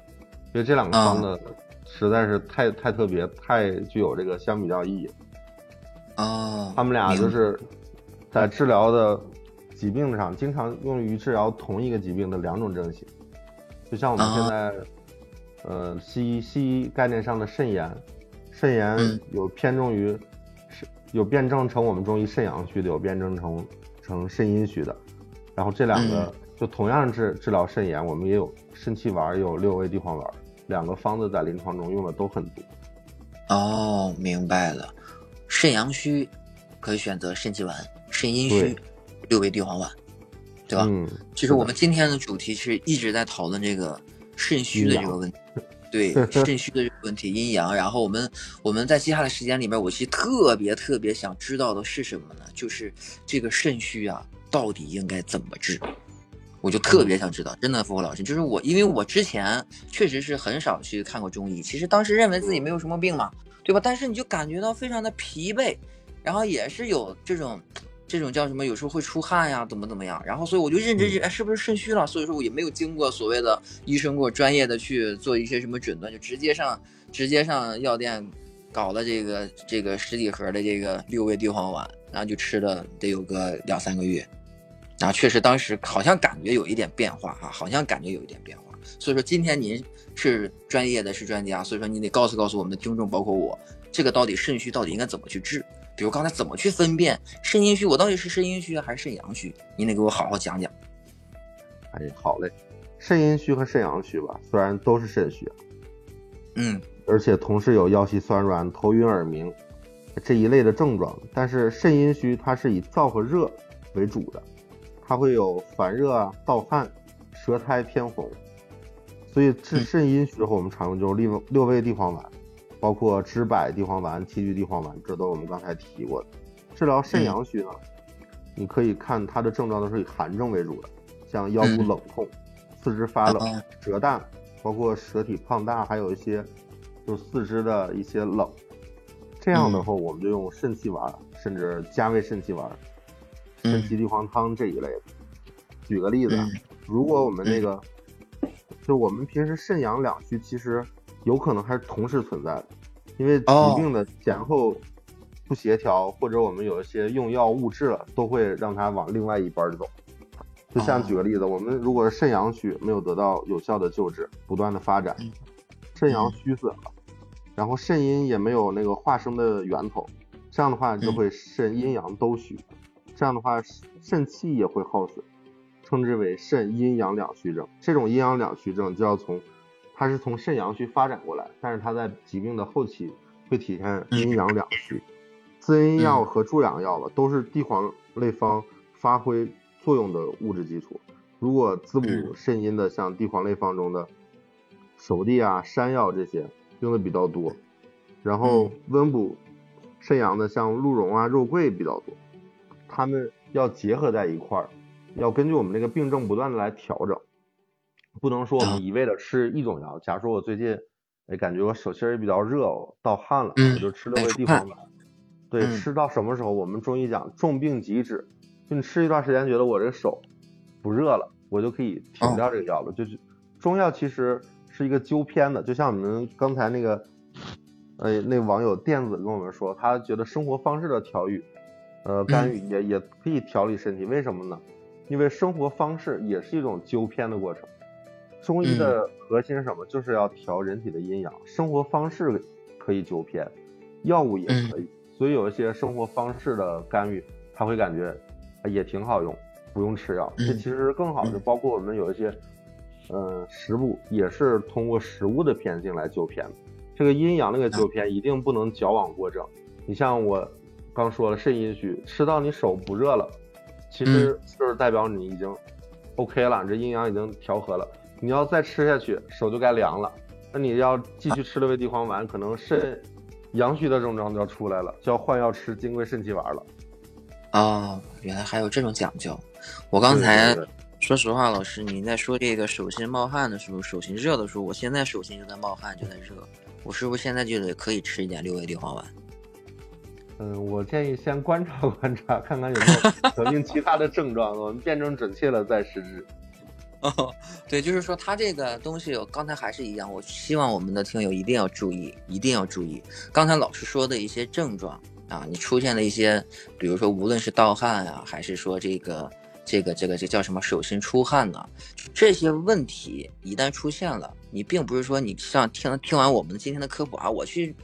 因为这两个方子实在是太、太特别，太具有这个相比较意义。哦，他们俩就是在治疗的疾病上，经常用于治疗同一个疾病的两种症型。就像我们现在，呃，西医西医概念上的肾炎，肾炎有偏重于肾，有辩证成我们中医肾阳虚的，有辩证成成肾阴虚的。然后这两个。就同样治治疗肾炎，我们也有肾气丸，也有六味地黄丸，两个方子在临床中用的都很多。哦，明白了。肾阳虚可以选择肾气丸，肾阴虚六味地黄丸，对吧？嗯。其实我们今天的主题是一直在讨论这个肾虚的这个问题，对 肾虚的这个问题，阴阳。然后我们我们在接下来时间里面，我其实特别特别想知道的是什么呢？就是这个肾虚啊，到底应该怎么治？我就特别想知道，真的，付火老师，就是我，因为我之前确实是很少去看过中医，其实当时认为自己没有什么病嘛，对吧？但是你就感觉到非常的疲惫，然后也是有这种，这种叫什么，有时候会出汗呀，怎么怎么样，然后所以我就认真认，哎，是不是肾虚了？所以说我也没有经过所谓的医生给我专业的去做一些什么诊断，就直接上直接上药店搞了这个这个十几盒的这个六味地黄丸，然后就吃了得有个两三个月。啊，确实，当时好像感觉有一点变化哈，好像感觉有一点变化。所以说，今天您是专业的，是专家，所以说你得告诉告诉我们的听众，包括我，这个到底肾虚到底应该怎么去治？比如刚才怎么去分辨肾阴虚，我到底是肾阴虚还是肾阳虚？您得给我好好讲讲。哎，好嘞，肾阴虚和肾阳虚吧，虽然都是肾虚，嗯，而且同时有腰膝酸软、头晕耳鸣这一类的症状，但是肾阴虚它是以燥和热为主的。它会有烦热啊、盗汗、舌苔偏红，所以治肾阴虚后，我们常用就是六六味地黄丸，包括知柏地黄丸、杞菊地黄丸，这都是我们刚才提过的。治疗肾阳虚呢，你可以看它的症状都是以寒症为主的，像腰部冷痛、四肢发冷、舌淡，包括舌体胖大，还有一些就四肢的一些冷。这样的话，我们就用肾气丸，甚至加味肾气丸。肾气地黄汤这一类的，举个例子，如果我们那个，就我们平时肾阳两虚，其实有可能还是同时存在的，因为疾病的前后不协调，或者我们有一些用药误治了，都会让它往另外一边走。就像举个例子，我们如果是肾阳虚没有得到有效的救治，不断的发展，肾阳虚损了，然后肾阴也没有那个化生的源头，这样的话就会肾阴阳都虚。这样的话，肾气也会耗损，称之为肾阴阳两虚症。这种阴阳两虚症就要从，它是从肾阳虚发展过来，但是它在疾病的后期会体现阴阳两虚。滋阴药和助阳药吧，都是地黄类方发挥作用的物质基础。如果滋补肾阴的，像地黄类方中的熟地啊、山药这些用的比较多，然后温补肾阳的，像鹿茸啊、肉桂比较多。他们要结合在一块儿，要根据我们这个病症不断的来调整，不能说我们一味的吃一种药。假如说我最近，哎，感觉我手心也比较热，盗汗了，我就吃六味地黄丸。对，吃到什么时候？我们中医讲重病即止，就你吃一段时间，觉得我这个手不热了，我就可以停掉这个药了。就是中药其实是一个纠偏的，就像我们刚才那个，呃，那网友电子跟我们说，他觉得生活方式的调育。呃，干预也也可以调理身体，为什么呢？因为生活方式也是一种纠偏的过程。中医的核心是什么？就是要调人体的阴阳。生活方式可以纠偏，药物也可以。所以有一些生活方式的干预，他会感觉也挺好用，不用吃药。这其实更好，就包括我们有一些，呃，食物也是通过食物的偏性来纠偏。这个阴阳那个纠偏一定不能矫枉过正。你像我刚说了肾阴虚，吃到你手不热了，其实就是代表你已经 OK 了，这阴阳已经调和了。你要再吃下去，手就该凉了。那你要继续吃六味地黄丸，可能肾阳虚的症状就要出来了，就要换药吃金匮肾气丸了。哦，原来还有这种讲究。我刚才说实话，老师您在说这个手心冒汗的时候，手心热的时候，我现在手心就在冒汗，就在热。我是不是现在就得可以吃一点六味地黄丸？嗯，我建议先观察观察，看看有没有得病其他的症状，我们辩证准确了再施之。哦，对，就是说它这个东西，我刚才还是一样，我希望我们的听友一定要注意，一定要注意。刚才老师说的一些症状啊，你出现了一些，比如说无论是盗汗啊，还是说这个这个这个这叫什么手心出汗呢，这些问题一旦出现了，你并不是说你像听听完我们今天的科普啊，我去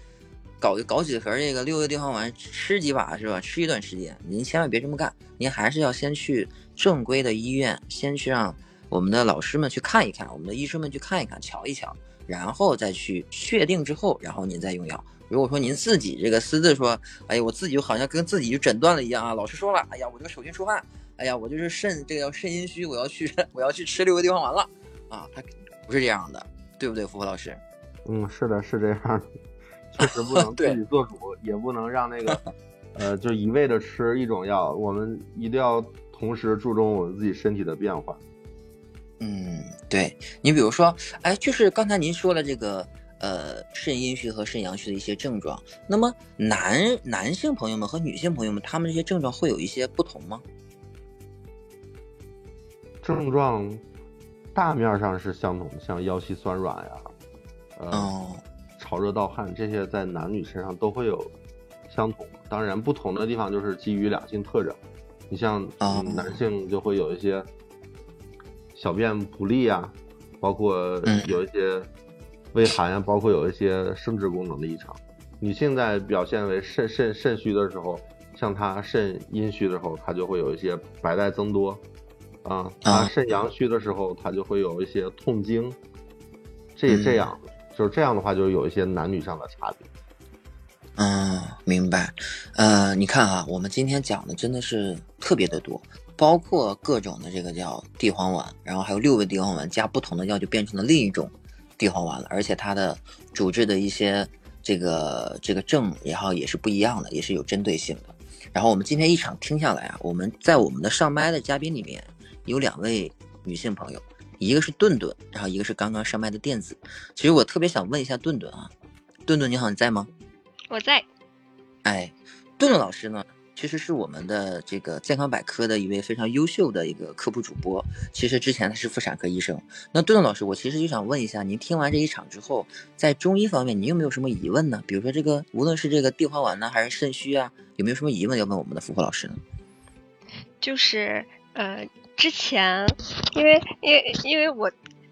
搞搞几盒这个六味地黄丸吃几把是吧？吃一段时间，您千万别这么干，您还是要先去正规的医院，先去让。我们的老师们去看一看，我们的医生们去看一看，瞧一瞧，然后再去确定之后，然后您再用药。如果说您自己这个私自说，哎呀，我自己就好像跟自己就诊断了一样啊，老师说了，哎呀，我这个手心出汗，哎呀，我就是肾这个叫肾阴虚，我要去 我要去吃六味地黄丸了啊，他不是这样的，对不对，福福老师？嗯，是的，是这样，确实不能 自己做主，也不能让那个呃，就一味的吃一种药，我们一定要同时注重我们自己身体的变化。嗯，对你比如说，哎，就是刚才您说了这个，呃，肾阴虚和肾阳虚的一些症状。那么男男性朋友们和女性朋友们，他们这些症状会有一些不同吗？症状大面上是相同的，像腰膝酸软呀，呃，潮热盗汗这些，在男女身上都会有相同。当然，不同的地方就是基于两性特征。你像男性就会有一些。小便不利啊，包括有一些胃寒啊，包括有一些生殖功能的异常。女性在表现为肾肾肾虚的时候，像她肾阴虚的时候，她就会有一些白带增多啊；她肾阳虚的时候，她就会有一些痛经。这这样，就是这样的话，就是有一些男女上的差别。嗯，明白。呃，你看啊，我们今天讲的真的是特别的多。包括各种的这个叫地黄丸，然后还有六味地黄丸加不同的药，就变成了另一种地黄丸了。而且它的主治的一些这个这个症，然后也是不一样的，也是有针对性的。然后我们今天一场听下来啊，我们在我们的上麦的嘉宾里面有两位女性朋友，一个是顿顿，然后一个是刚刚上麦的电子。其实我特别想问一下顿顿啊，顿顿你好，你在吗？我在。哎，顿顿老师呢？其实是我们的这个健康百科的一位非常优秀的一个科普主播。其实之前他是妇产科医生。那顿顿老师，我其实就想问一下，您听完这一场之后，在中医方面，您有没有什么疑问呢？比如说这个，无论是这个地黄丸呢，还是肾虚啊，有没有什么疑问要问我们的福福老师呢？就是呃，之前因为因为因为我。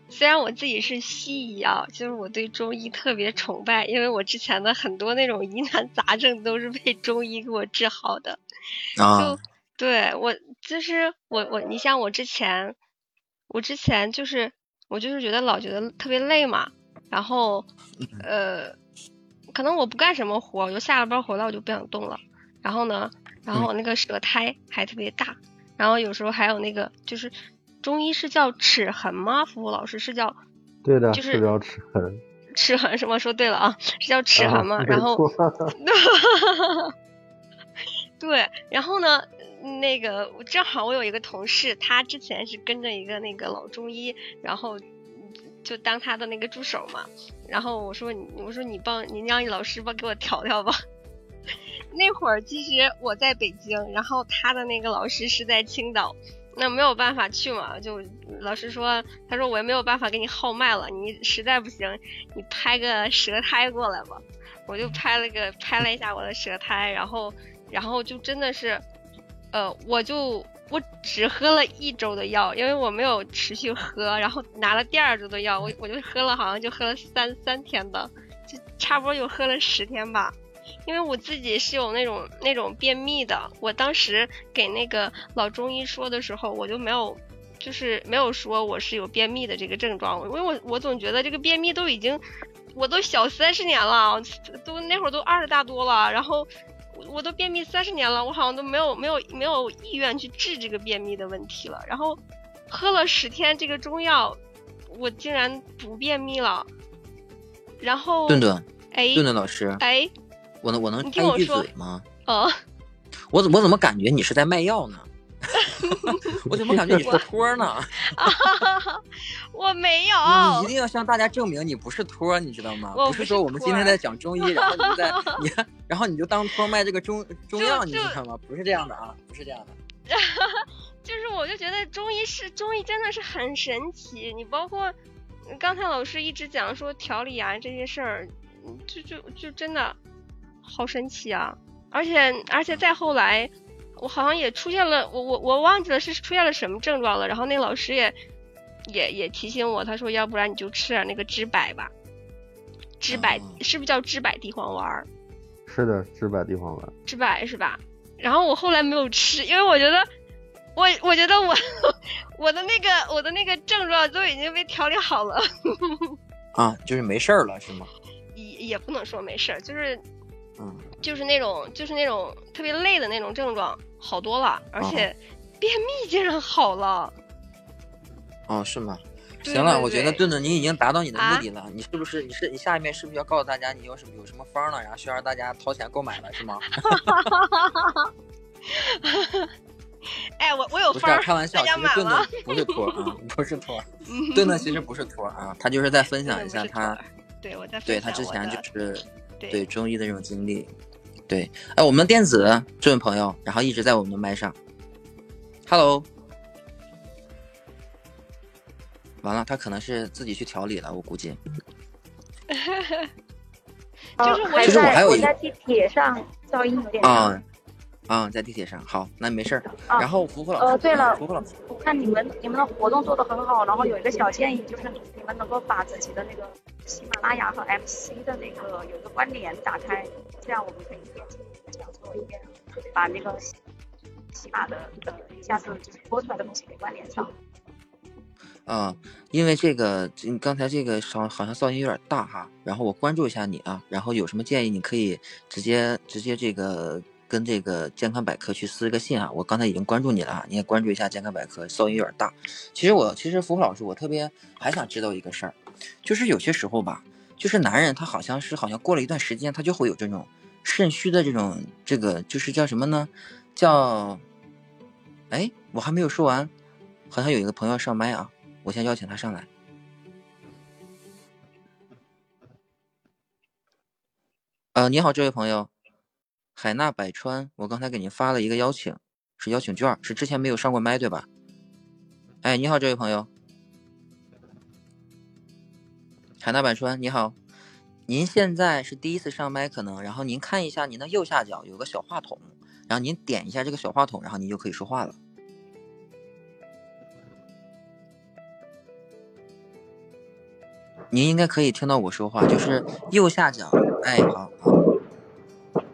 虽然我自己是西医啊，就是我对中医特别崇拜，因为我之前的很多那种疑难杂症都是被中医给我治好的。啊，对我就是我我，你像我之前，我之前就是我就是觉得老觉得特别累嘛，然后呃，可能我不干什么活，我就下了班回来我就不想动了，然后呢，然后我那个舌苔还特别大，然后有时候还有那个就是。中医是叫齿痕吗？服务老师是叫，对的，就是叫齿痕。齿痕什么？说对了啊，是叫齿痕吗？然后，对，然后呢，那个正好我有一个同事，他之前是跟着一个那个老中医，然后就当他的那个助手嘛。然后我说，我说你帮，你让老师帮给我调调吧。那会儿其实我在北京，然后他的那个老师是在青岛。那没有办法去嘛，就老师说，他说我也没有办法给你号脉了，你实在不行，你拍个舌苔过来吧。我就拍了个拍了一下我的舌苔，然后然后就真的是，呃，我就我只喝了一周的药，因为我没有持续喝，然后拿了第二周的药，我我就喝了，好像就喝了三三天的，就差不多就喝了十天吧。因为我自己是有那种那种便秘的，我当时给那个老中医说的时候，我就没有，就是没有说我是有便秘的这个症状，因为我我总觉得这个便秘都已经，我都小三十年了，都那会儿都二十大多了，然后我我都便秘三十年了，我好像都没有没有没有意愿去治这个便秘的问题了，然后喝了十天这个中药，我竟然不便秘了，然后顿顿，哎，顿顿老师，哎。我能我能插一句嘴吗？哦，我怎我怎么感觉你是在卖药呢？我怎么感觉你是托呢？我没有。你一定要向大家证明你不是托，你知道吗？不是说我们今天在讲中医，然后你在 你，然后你就当托卖这个中中药，你知道吗？不是这样的啊，不是这样的。就是我就觉得中医是中医真的是很神奇。你包括刚才老师一直讲说调理啊这些事儿。就就就真的好神奇啊！而且而且再后来，我好像也出现了，我我我忘记了是出现了什么症状了。然后那老师也也也提醒我，他说要不然你就吃点那个知柏吧，知柏是不是叫知柏地黄丸？是的，知柏地黄丸。知柏是吧？然后我后来没有吃，因为我觉得我我觉得我 我的那个我的那个症状都已经被调理好了。啊，就是没事儿了，是吗？也也不能说没事儿，就是，嗯，就是那种就是那种特别累的那种症状好多了，而且便秘竟然好了。哦，是吗？行了，我觉得顿顿你已经达到你的目的了。你是不是你是你下面是不是要告诉大家你有什么有什么方了？然后需要让大家掏钱购买了，是吗？哎，我我有方，不是开玩笑，其实顿顿不是托啊，不是托，顿顿其实不是托啊，他就是在分享一下他。对，我在对他之前就是对中医的这种经历，对，哎，我们电子这位朋友，然后一直在我们的麦上，Hello，完了，他可能是自己去调理了，我估计。就是我就是我还有一在地铁上噪音有点啊。啊，在地铁上，好，那没事儿。然后福福老师，呃，对了，福福老师，我看你们你们的活动做得很好，然后有一个小建议，就是你们能够把自己的那个喜马拉雅和 MC 的那个有一个关联打开，这样我们可以一边听你的讲座一边把那个喜马的呃下次就是播出来的东西给关联上。啊，因为这个你刚才这个声好像噪音有点大哈，然后我关注一下你啊，然后有什么建议你可以直接直接这个。跟这个健康百科去私个信啊！我刚才已经关注你了啊，你也关注一下健康百科，噪音有点大。其实我，其实福福老师，我特别还想知道一个事儿，就是有些时候吧，就是男人他好像是好像过了一段时间，他就会有这种肾虚的这种这个就是叫什么呢？叫，哎，我还没有说完，好像有一个朋友上麦啊，我先邀请他上来。呃，你好，这位朋友。海纳百川，我刚才给您发了一个邀请，是邀请券，是之前没有上过麦对吧？哎，你好，这位朋友，海纳百川，你好，您现在是第一次上麦可能，然后您看一下您的右下角有个小话筒，然后您点一下这个小话筒，然后您就可以说话了。您应该可以听到我说话，就是右下角，哎，好好。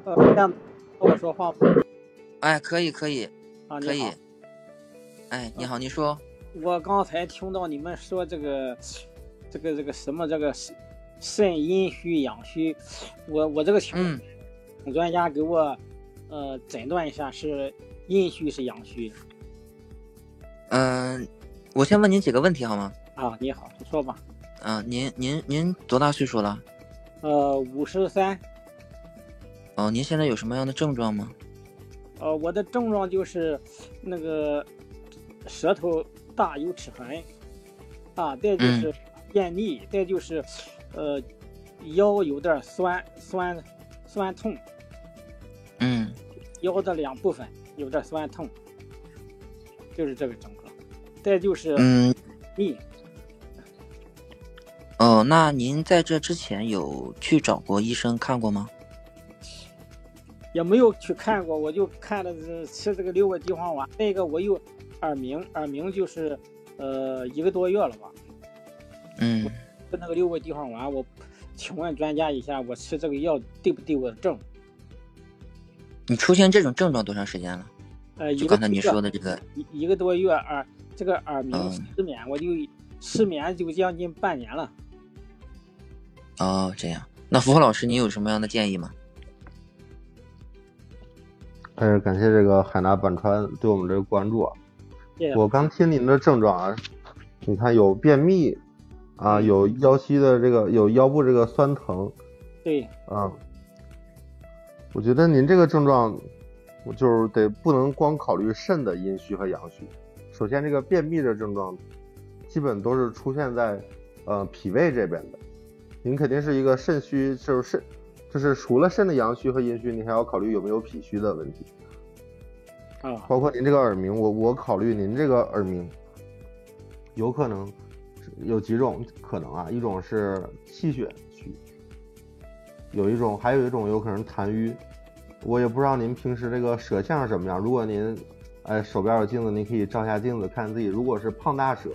呃，这样跟我说话吗？哎，可以，可以，啊，可以。哎，你好，你说。我刚才听到你们说这个，这个，这个什么，这个肾肾阴虚阳虚，我我这个情况，专家给我呃诊断一下是阴虚是阳虚。嗯，我先问您几个问题好吗？啊，你好，你说吧。啊，您您您多大岁数了？呃，五十三。哦，您现在有什么样的症状吗？呃，我的症状就是那个舌头大有齿痕，啊，再就是便秘，再就是呃腰有点酸酸酸痛，嗯，腰的两部分有点酸痛，就是这个症状，再就是嗯腻。哦，那您在这之前有去找过医生看过吗？也没有去看过，我就看了这吃这个六味地黄丸。那个我又耳鸣，耳鸣就是呃一个多月了吧。嗯，那个六味地黄丸，我请问专家一下，我吃这个药对不对我的症？你出现这种症状多长时间了？呃，就刚才你说的这个一一个多月耳这个耳鸣嗯失眠，我就失眠就将近半年了。哦，这样。那福福老师，你有什么样的建议吗？还是感谢这个海纳板川对我们这个关注啊。我刚听您的症状啊，你看有便秘啊，有腰膝的这个有腰部这个酸疼对，啊。我觉得您这个症状，我就是得不能光考虑肾的阴虚和阳虚。首先，这个便秘的症状，基本都是出现在呃脾胃这边的。您肯定是一个肾虚，就是肾，就是除了肾的阳虚和阴虚，你还要考虑有没有脾虚的问题。啊，包括您这个耳鸣，我我考虑您这个耳鸣，有可能有几种可能啊，一种是气血虚，有一种还有一种有可能痰瘀，我也不知道您平时这个舌象是什么样。如果您哎手边有镜子，您可以照下镜子看自己，如果是胖大舌，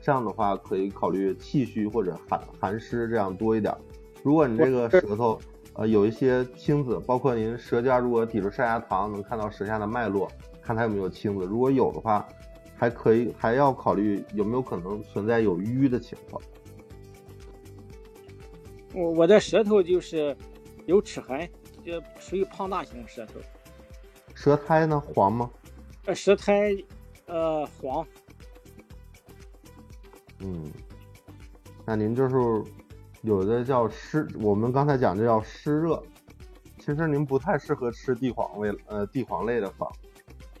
这样的话可以考虑气虚或者寒寒湿这样多一点。如果你这个舌头呃有一些青紫，包括您舌尖如果抵住上下膛，能看到舌下的脉络，看它有没有青紫。如果有的话，还可以还要考虑有没有可能存在有瘀的情况。我我的舌头就是有齿痕，就属于胖大型舌头。舌苔呢黄吗？呃，舌苔呃黄，嗯，那您就是有的叫湿，我们刚才讲这叫湿热，其实您不太适合吃地黄味呃地黄类的方。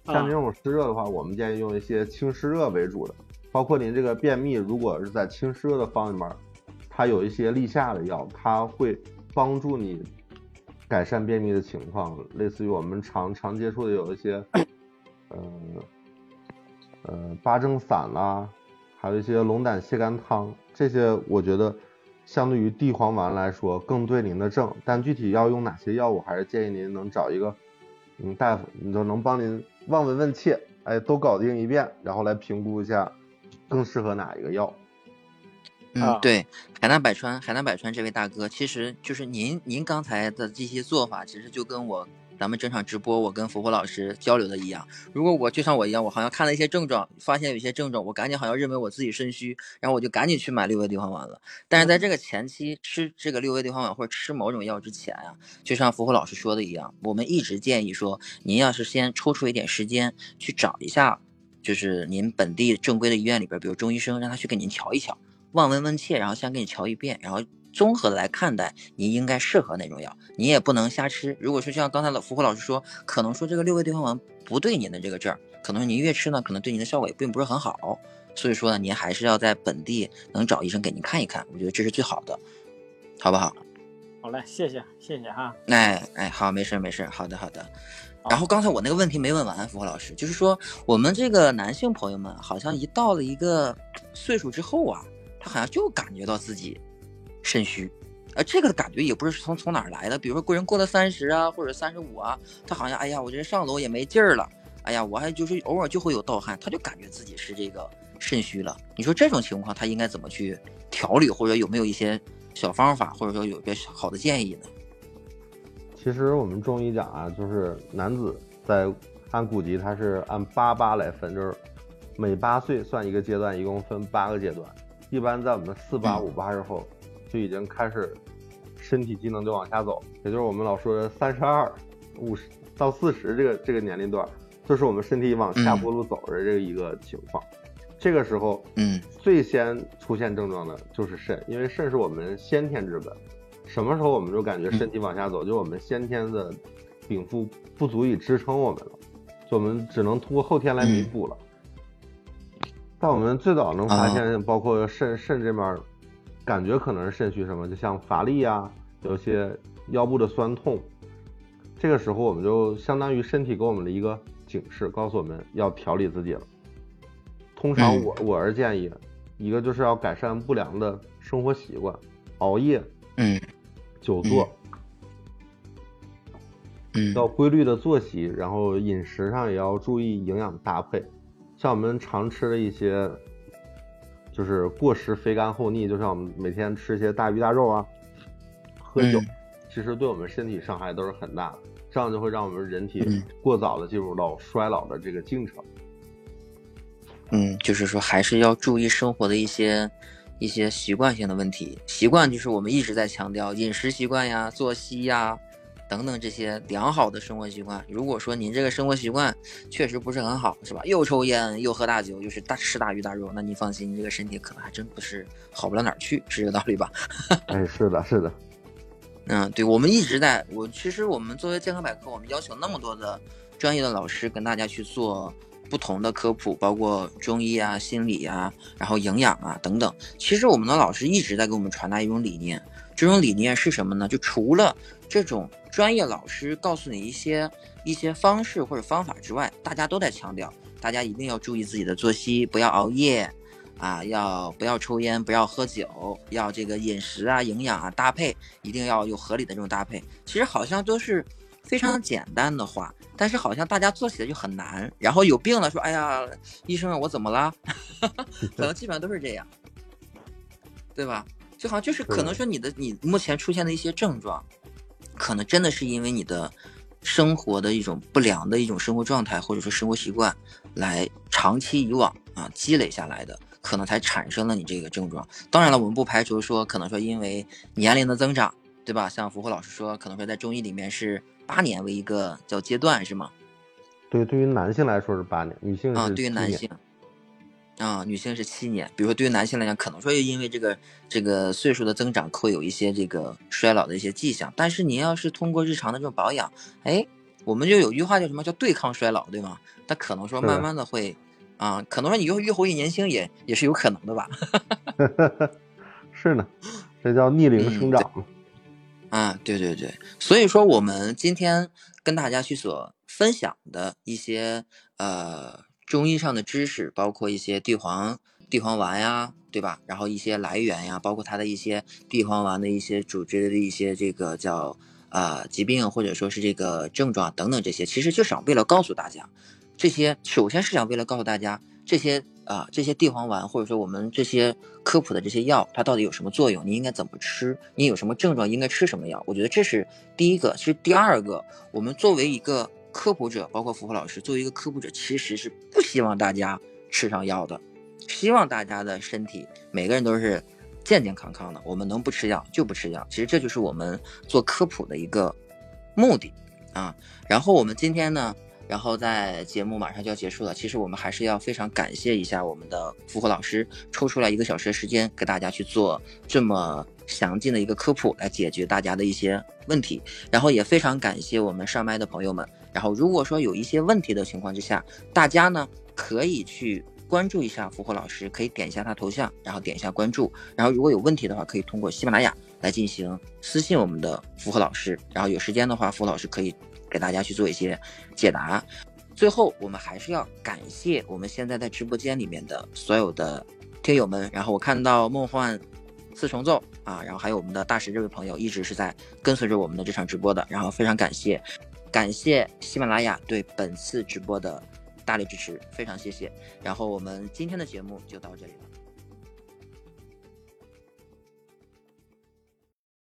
像这种湿热的话，我们建议用一些清湿热为主的，包括您这个便秘，如果是在清湿热的方里面，它有一些利下的药，它会帮助你改善便秘的情况，类似于我们常常接触的有一些，呃呃八正散啦，还有一些龙胆泻肝汤，这些我觉得相对于地黄丸来说更对您的症，但具体要用哪些药物，还是建议您能找一个嗯大夫，你就能帮您望闻问切，哎都搞定一遍，然后来评估一下更适合哪一个药。嗯啊，对，海纳百川，海纳百川这位大哥，其实就是您，您刚才的这些做法，其实就跟我咱们整场直播我跟福福老师交流的一样。如果我就像我一样，我好像看了一些症状，发现有些症状，我赶紧好像认为我自己肾虚，然后我就赶紧去买六味地黄丸了。但是在这个前期吃这个六味地黄丸或者吃某种药之前啊，就像福福老师说的一样，我们一直建议说，您要是先抽出一点时间去找一下，就是您本地正规的医院里边，比如中医生，让他去给您瞧一瞧。望闻问切，然后先给你瞧一遍，然后综合的来看待你应该适合哪种药，你也不能瞎吃。如果说像刚才老福福老师说，可能说这个六味地黄丸不对您的这个症儿，可能您越吃呢，可能对您的效果也并不是很好。所以说呢，您还是要在本地能找医生给您看一看，我觉得这是最好的，好不好？好嘞，谢谢谢谢哈。哎哎，好，没事没事，好的好的。然后刚才我那个问题没问完，福福老师，就是说我们这个男性朋友们好像一到了一个岁数之后啊。他好像就感觉到自己肾虚，啊，这个感觉也不是从从哪儿来的。比如说，过人过了三十啊，或者三十五啊，他好像哎呀，我这上楼也没劲儿了，哎呀，我还就是偶尔就会有盗汗，他就感觉自己是这个肾虚了。你说这种情况他应该怎么去调理，或者有没有一些小方法，或者说有一个好的建议呢？其实我们中医讲啊，就是男子在按古籍，它是按八八来分，就是每八岁算一个阶段，一共分八个阶段。一般在我们四八五八之后，就已经开始身体机能就往下走，也就是我们老说的三十二、五十到四十这个这个年龄段，就是我们身体往下坡路走的这一个情况。这个时候，嗯，最先出现症状的就是肾，因为肾是我们先天之本。什么时候我们就感觉身体往下走，就我们先天的禀赋不足以支撑我们了，就我们只能通过后天来弥补了。但我们最早能发现，包括肾肾这边，感觉可能是肾虚什么，就像乏力啊，有些腰部的酸痛，这个时候我们就相当于身体给我们的一个警示，告诉我们要调理自己了。通常我我是建议，一个就是要改善不良的生活习惯，熬夜，嗯，久坐，嗯。要规律的作息，然后饮食上也要注意营养搭配。像我们常吃的一些，就是过食肥甘厚腻，就像我们每天吃一些大鱼大肉啊，喝酒，嗯其实对我们身体伤害都是很大的。这样就会让我们人体嗯过早的进入到衰老的这个进程。嗯，就是说还是要注意生活的一些一些习惯性的问题。习惯就是我们一直在强调饮食习惯呀、作息呀等等这些良好的生活习惯。如果说您这个生活习惯确实不是很好，是吧？又抽烟又喝大酒，又是大吃大鱼大肉，那您放心，您这个身体可能还真不是好不了哪儿去，是这个道理吧？哎，是的，是的，嗯，对，我们一直在我其实我们作为健康百科，我们邀请那么多的专业的老师跟大家去做不同的科普，包括中医啊、心理啊，然后营养啊等等。其实我们的老师一直在给我们传达一种理念，这种理念是什么呢？就除了这种专业老师告诉你一些一些方式或者方法之外，大家都在强调，大家一定要注意自己的作息，不要熬夜。啊，要不要抽烟？不要喝酒，要这个饮食啊、营养啊搭配，一定要有合理的这种搭配。其实好像都是非常简单的话，但是好像大家做起来就很难。然后有病了说：“哎呀，医生，我怎么了？” 可能基本上都是这样，对吧？就好像就是可能说你的你目前出现的一些症状，可能真的是因为你的生活的一种不良的一种生活状态，或者说生活习惯，来长期以往啊积累下来的。可能才产生了你这个症状。当然了，我们不排除说可能说因为年龄的增长，对吧？像福慧老师说，可能说在中医里面是八年为一个叫阶段，是吗？对，对于男性来说是八年，女性啊，对于男性啊，女性是七年。比如说对于男性来讲，可能说因为这个这个岁数的增长，会有一些这个衰老的一些迹象。但是您要是通过日常的这种保养，哎，我们就有一句话叫什么叫对抗衰老，对吗？它可能说慢慢的会。啊，可能说你越越活越年轻也也是有可能的吧。是呢，这叫逆龄生长嗯。啊，对对对，所以说我们今天跟大家去所分享的一些呃中医上的知识，包括一些地黄地黄丸呀，对吧？然后一些来源呀，包括它的一些地黄丸的一些主治的一些这个叫呃疾病或者说是这个症状等等这些，其实就想为了告诉大家。这些首先是想为了告诉大家，这些啊这些地黄丸或者说我们这些科普的这些药，它到底有什么作用？你应该怎么吃？你有什么症状应该吃什么药？我觉得这是第一个。其实第二个，我们作为一个科普者，包括福福老师作为一个科普者，其实是不希望大家吃上药的，希望大家的身体每个人都是健健康康的。我们能不吃药就不吃药。其实这就是我们做科普的一个目的啊。然后我们今天呢。然后在节目马上就要结束了，其实我们还是要非常感谢一下我们的复活老师，抽出来一个小时的时间给大家去做这么详尽的一个科普，来解决大家的一些问题。然后也非常感谢我们上麦的朋友们。然后如果说有一些问题的情况之下，大家呢可以去关注一下复活老师，可以点一下他头像，然后点一下关注。然后如果有问题的话，可以通过喜马拉雅来进行私信我们的复活老师。然后有时间的话，复活老师可以。给大家去做一些解答。最后，我们还是要感谢我们现在在直播间里面的所有的听友们。然后我看到梦幻四重奏啊，然后还有我们的大石这位朋友一直是在跟随着我们的这场直播的。然后非常感谢，感谢喜马拉雅对本次直播的大力支持，非常谢谢。然后我们今天的节目就到这里。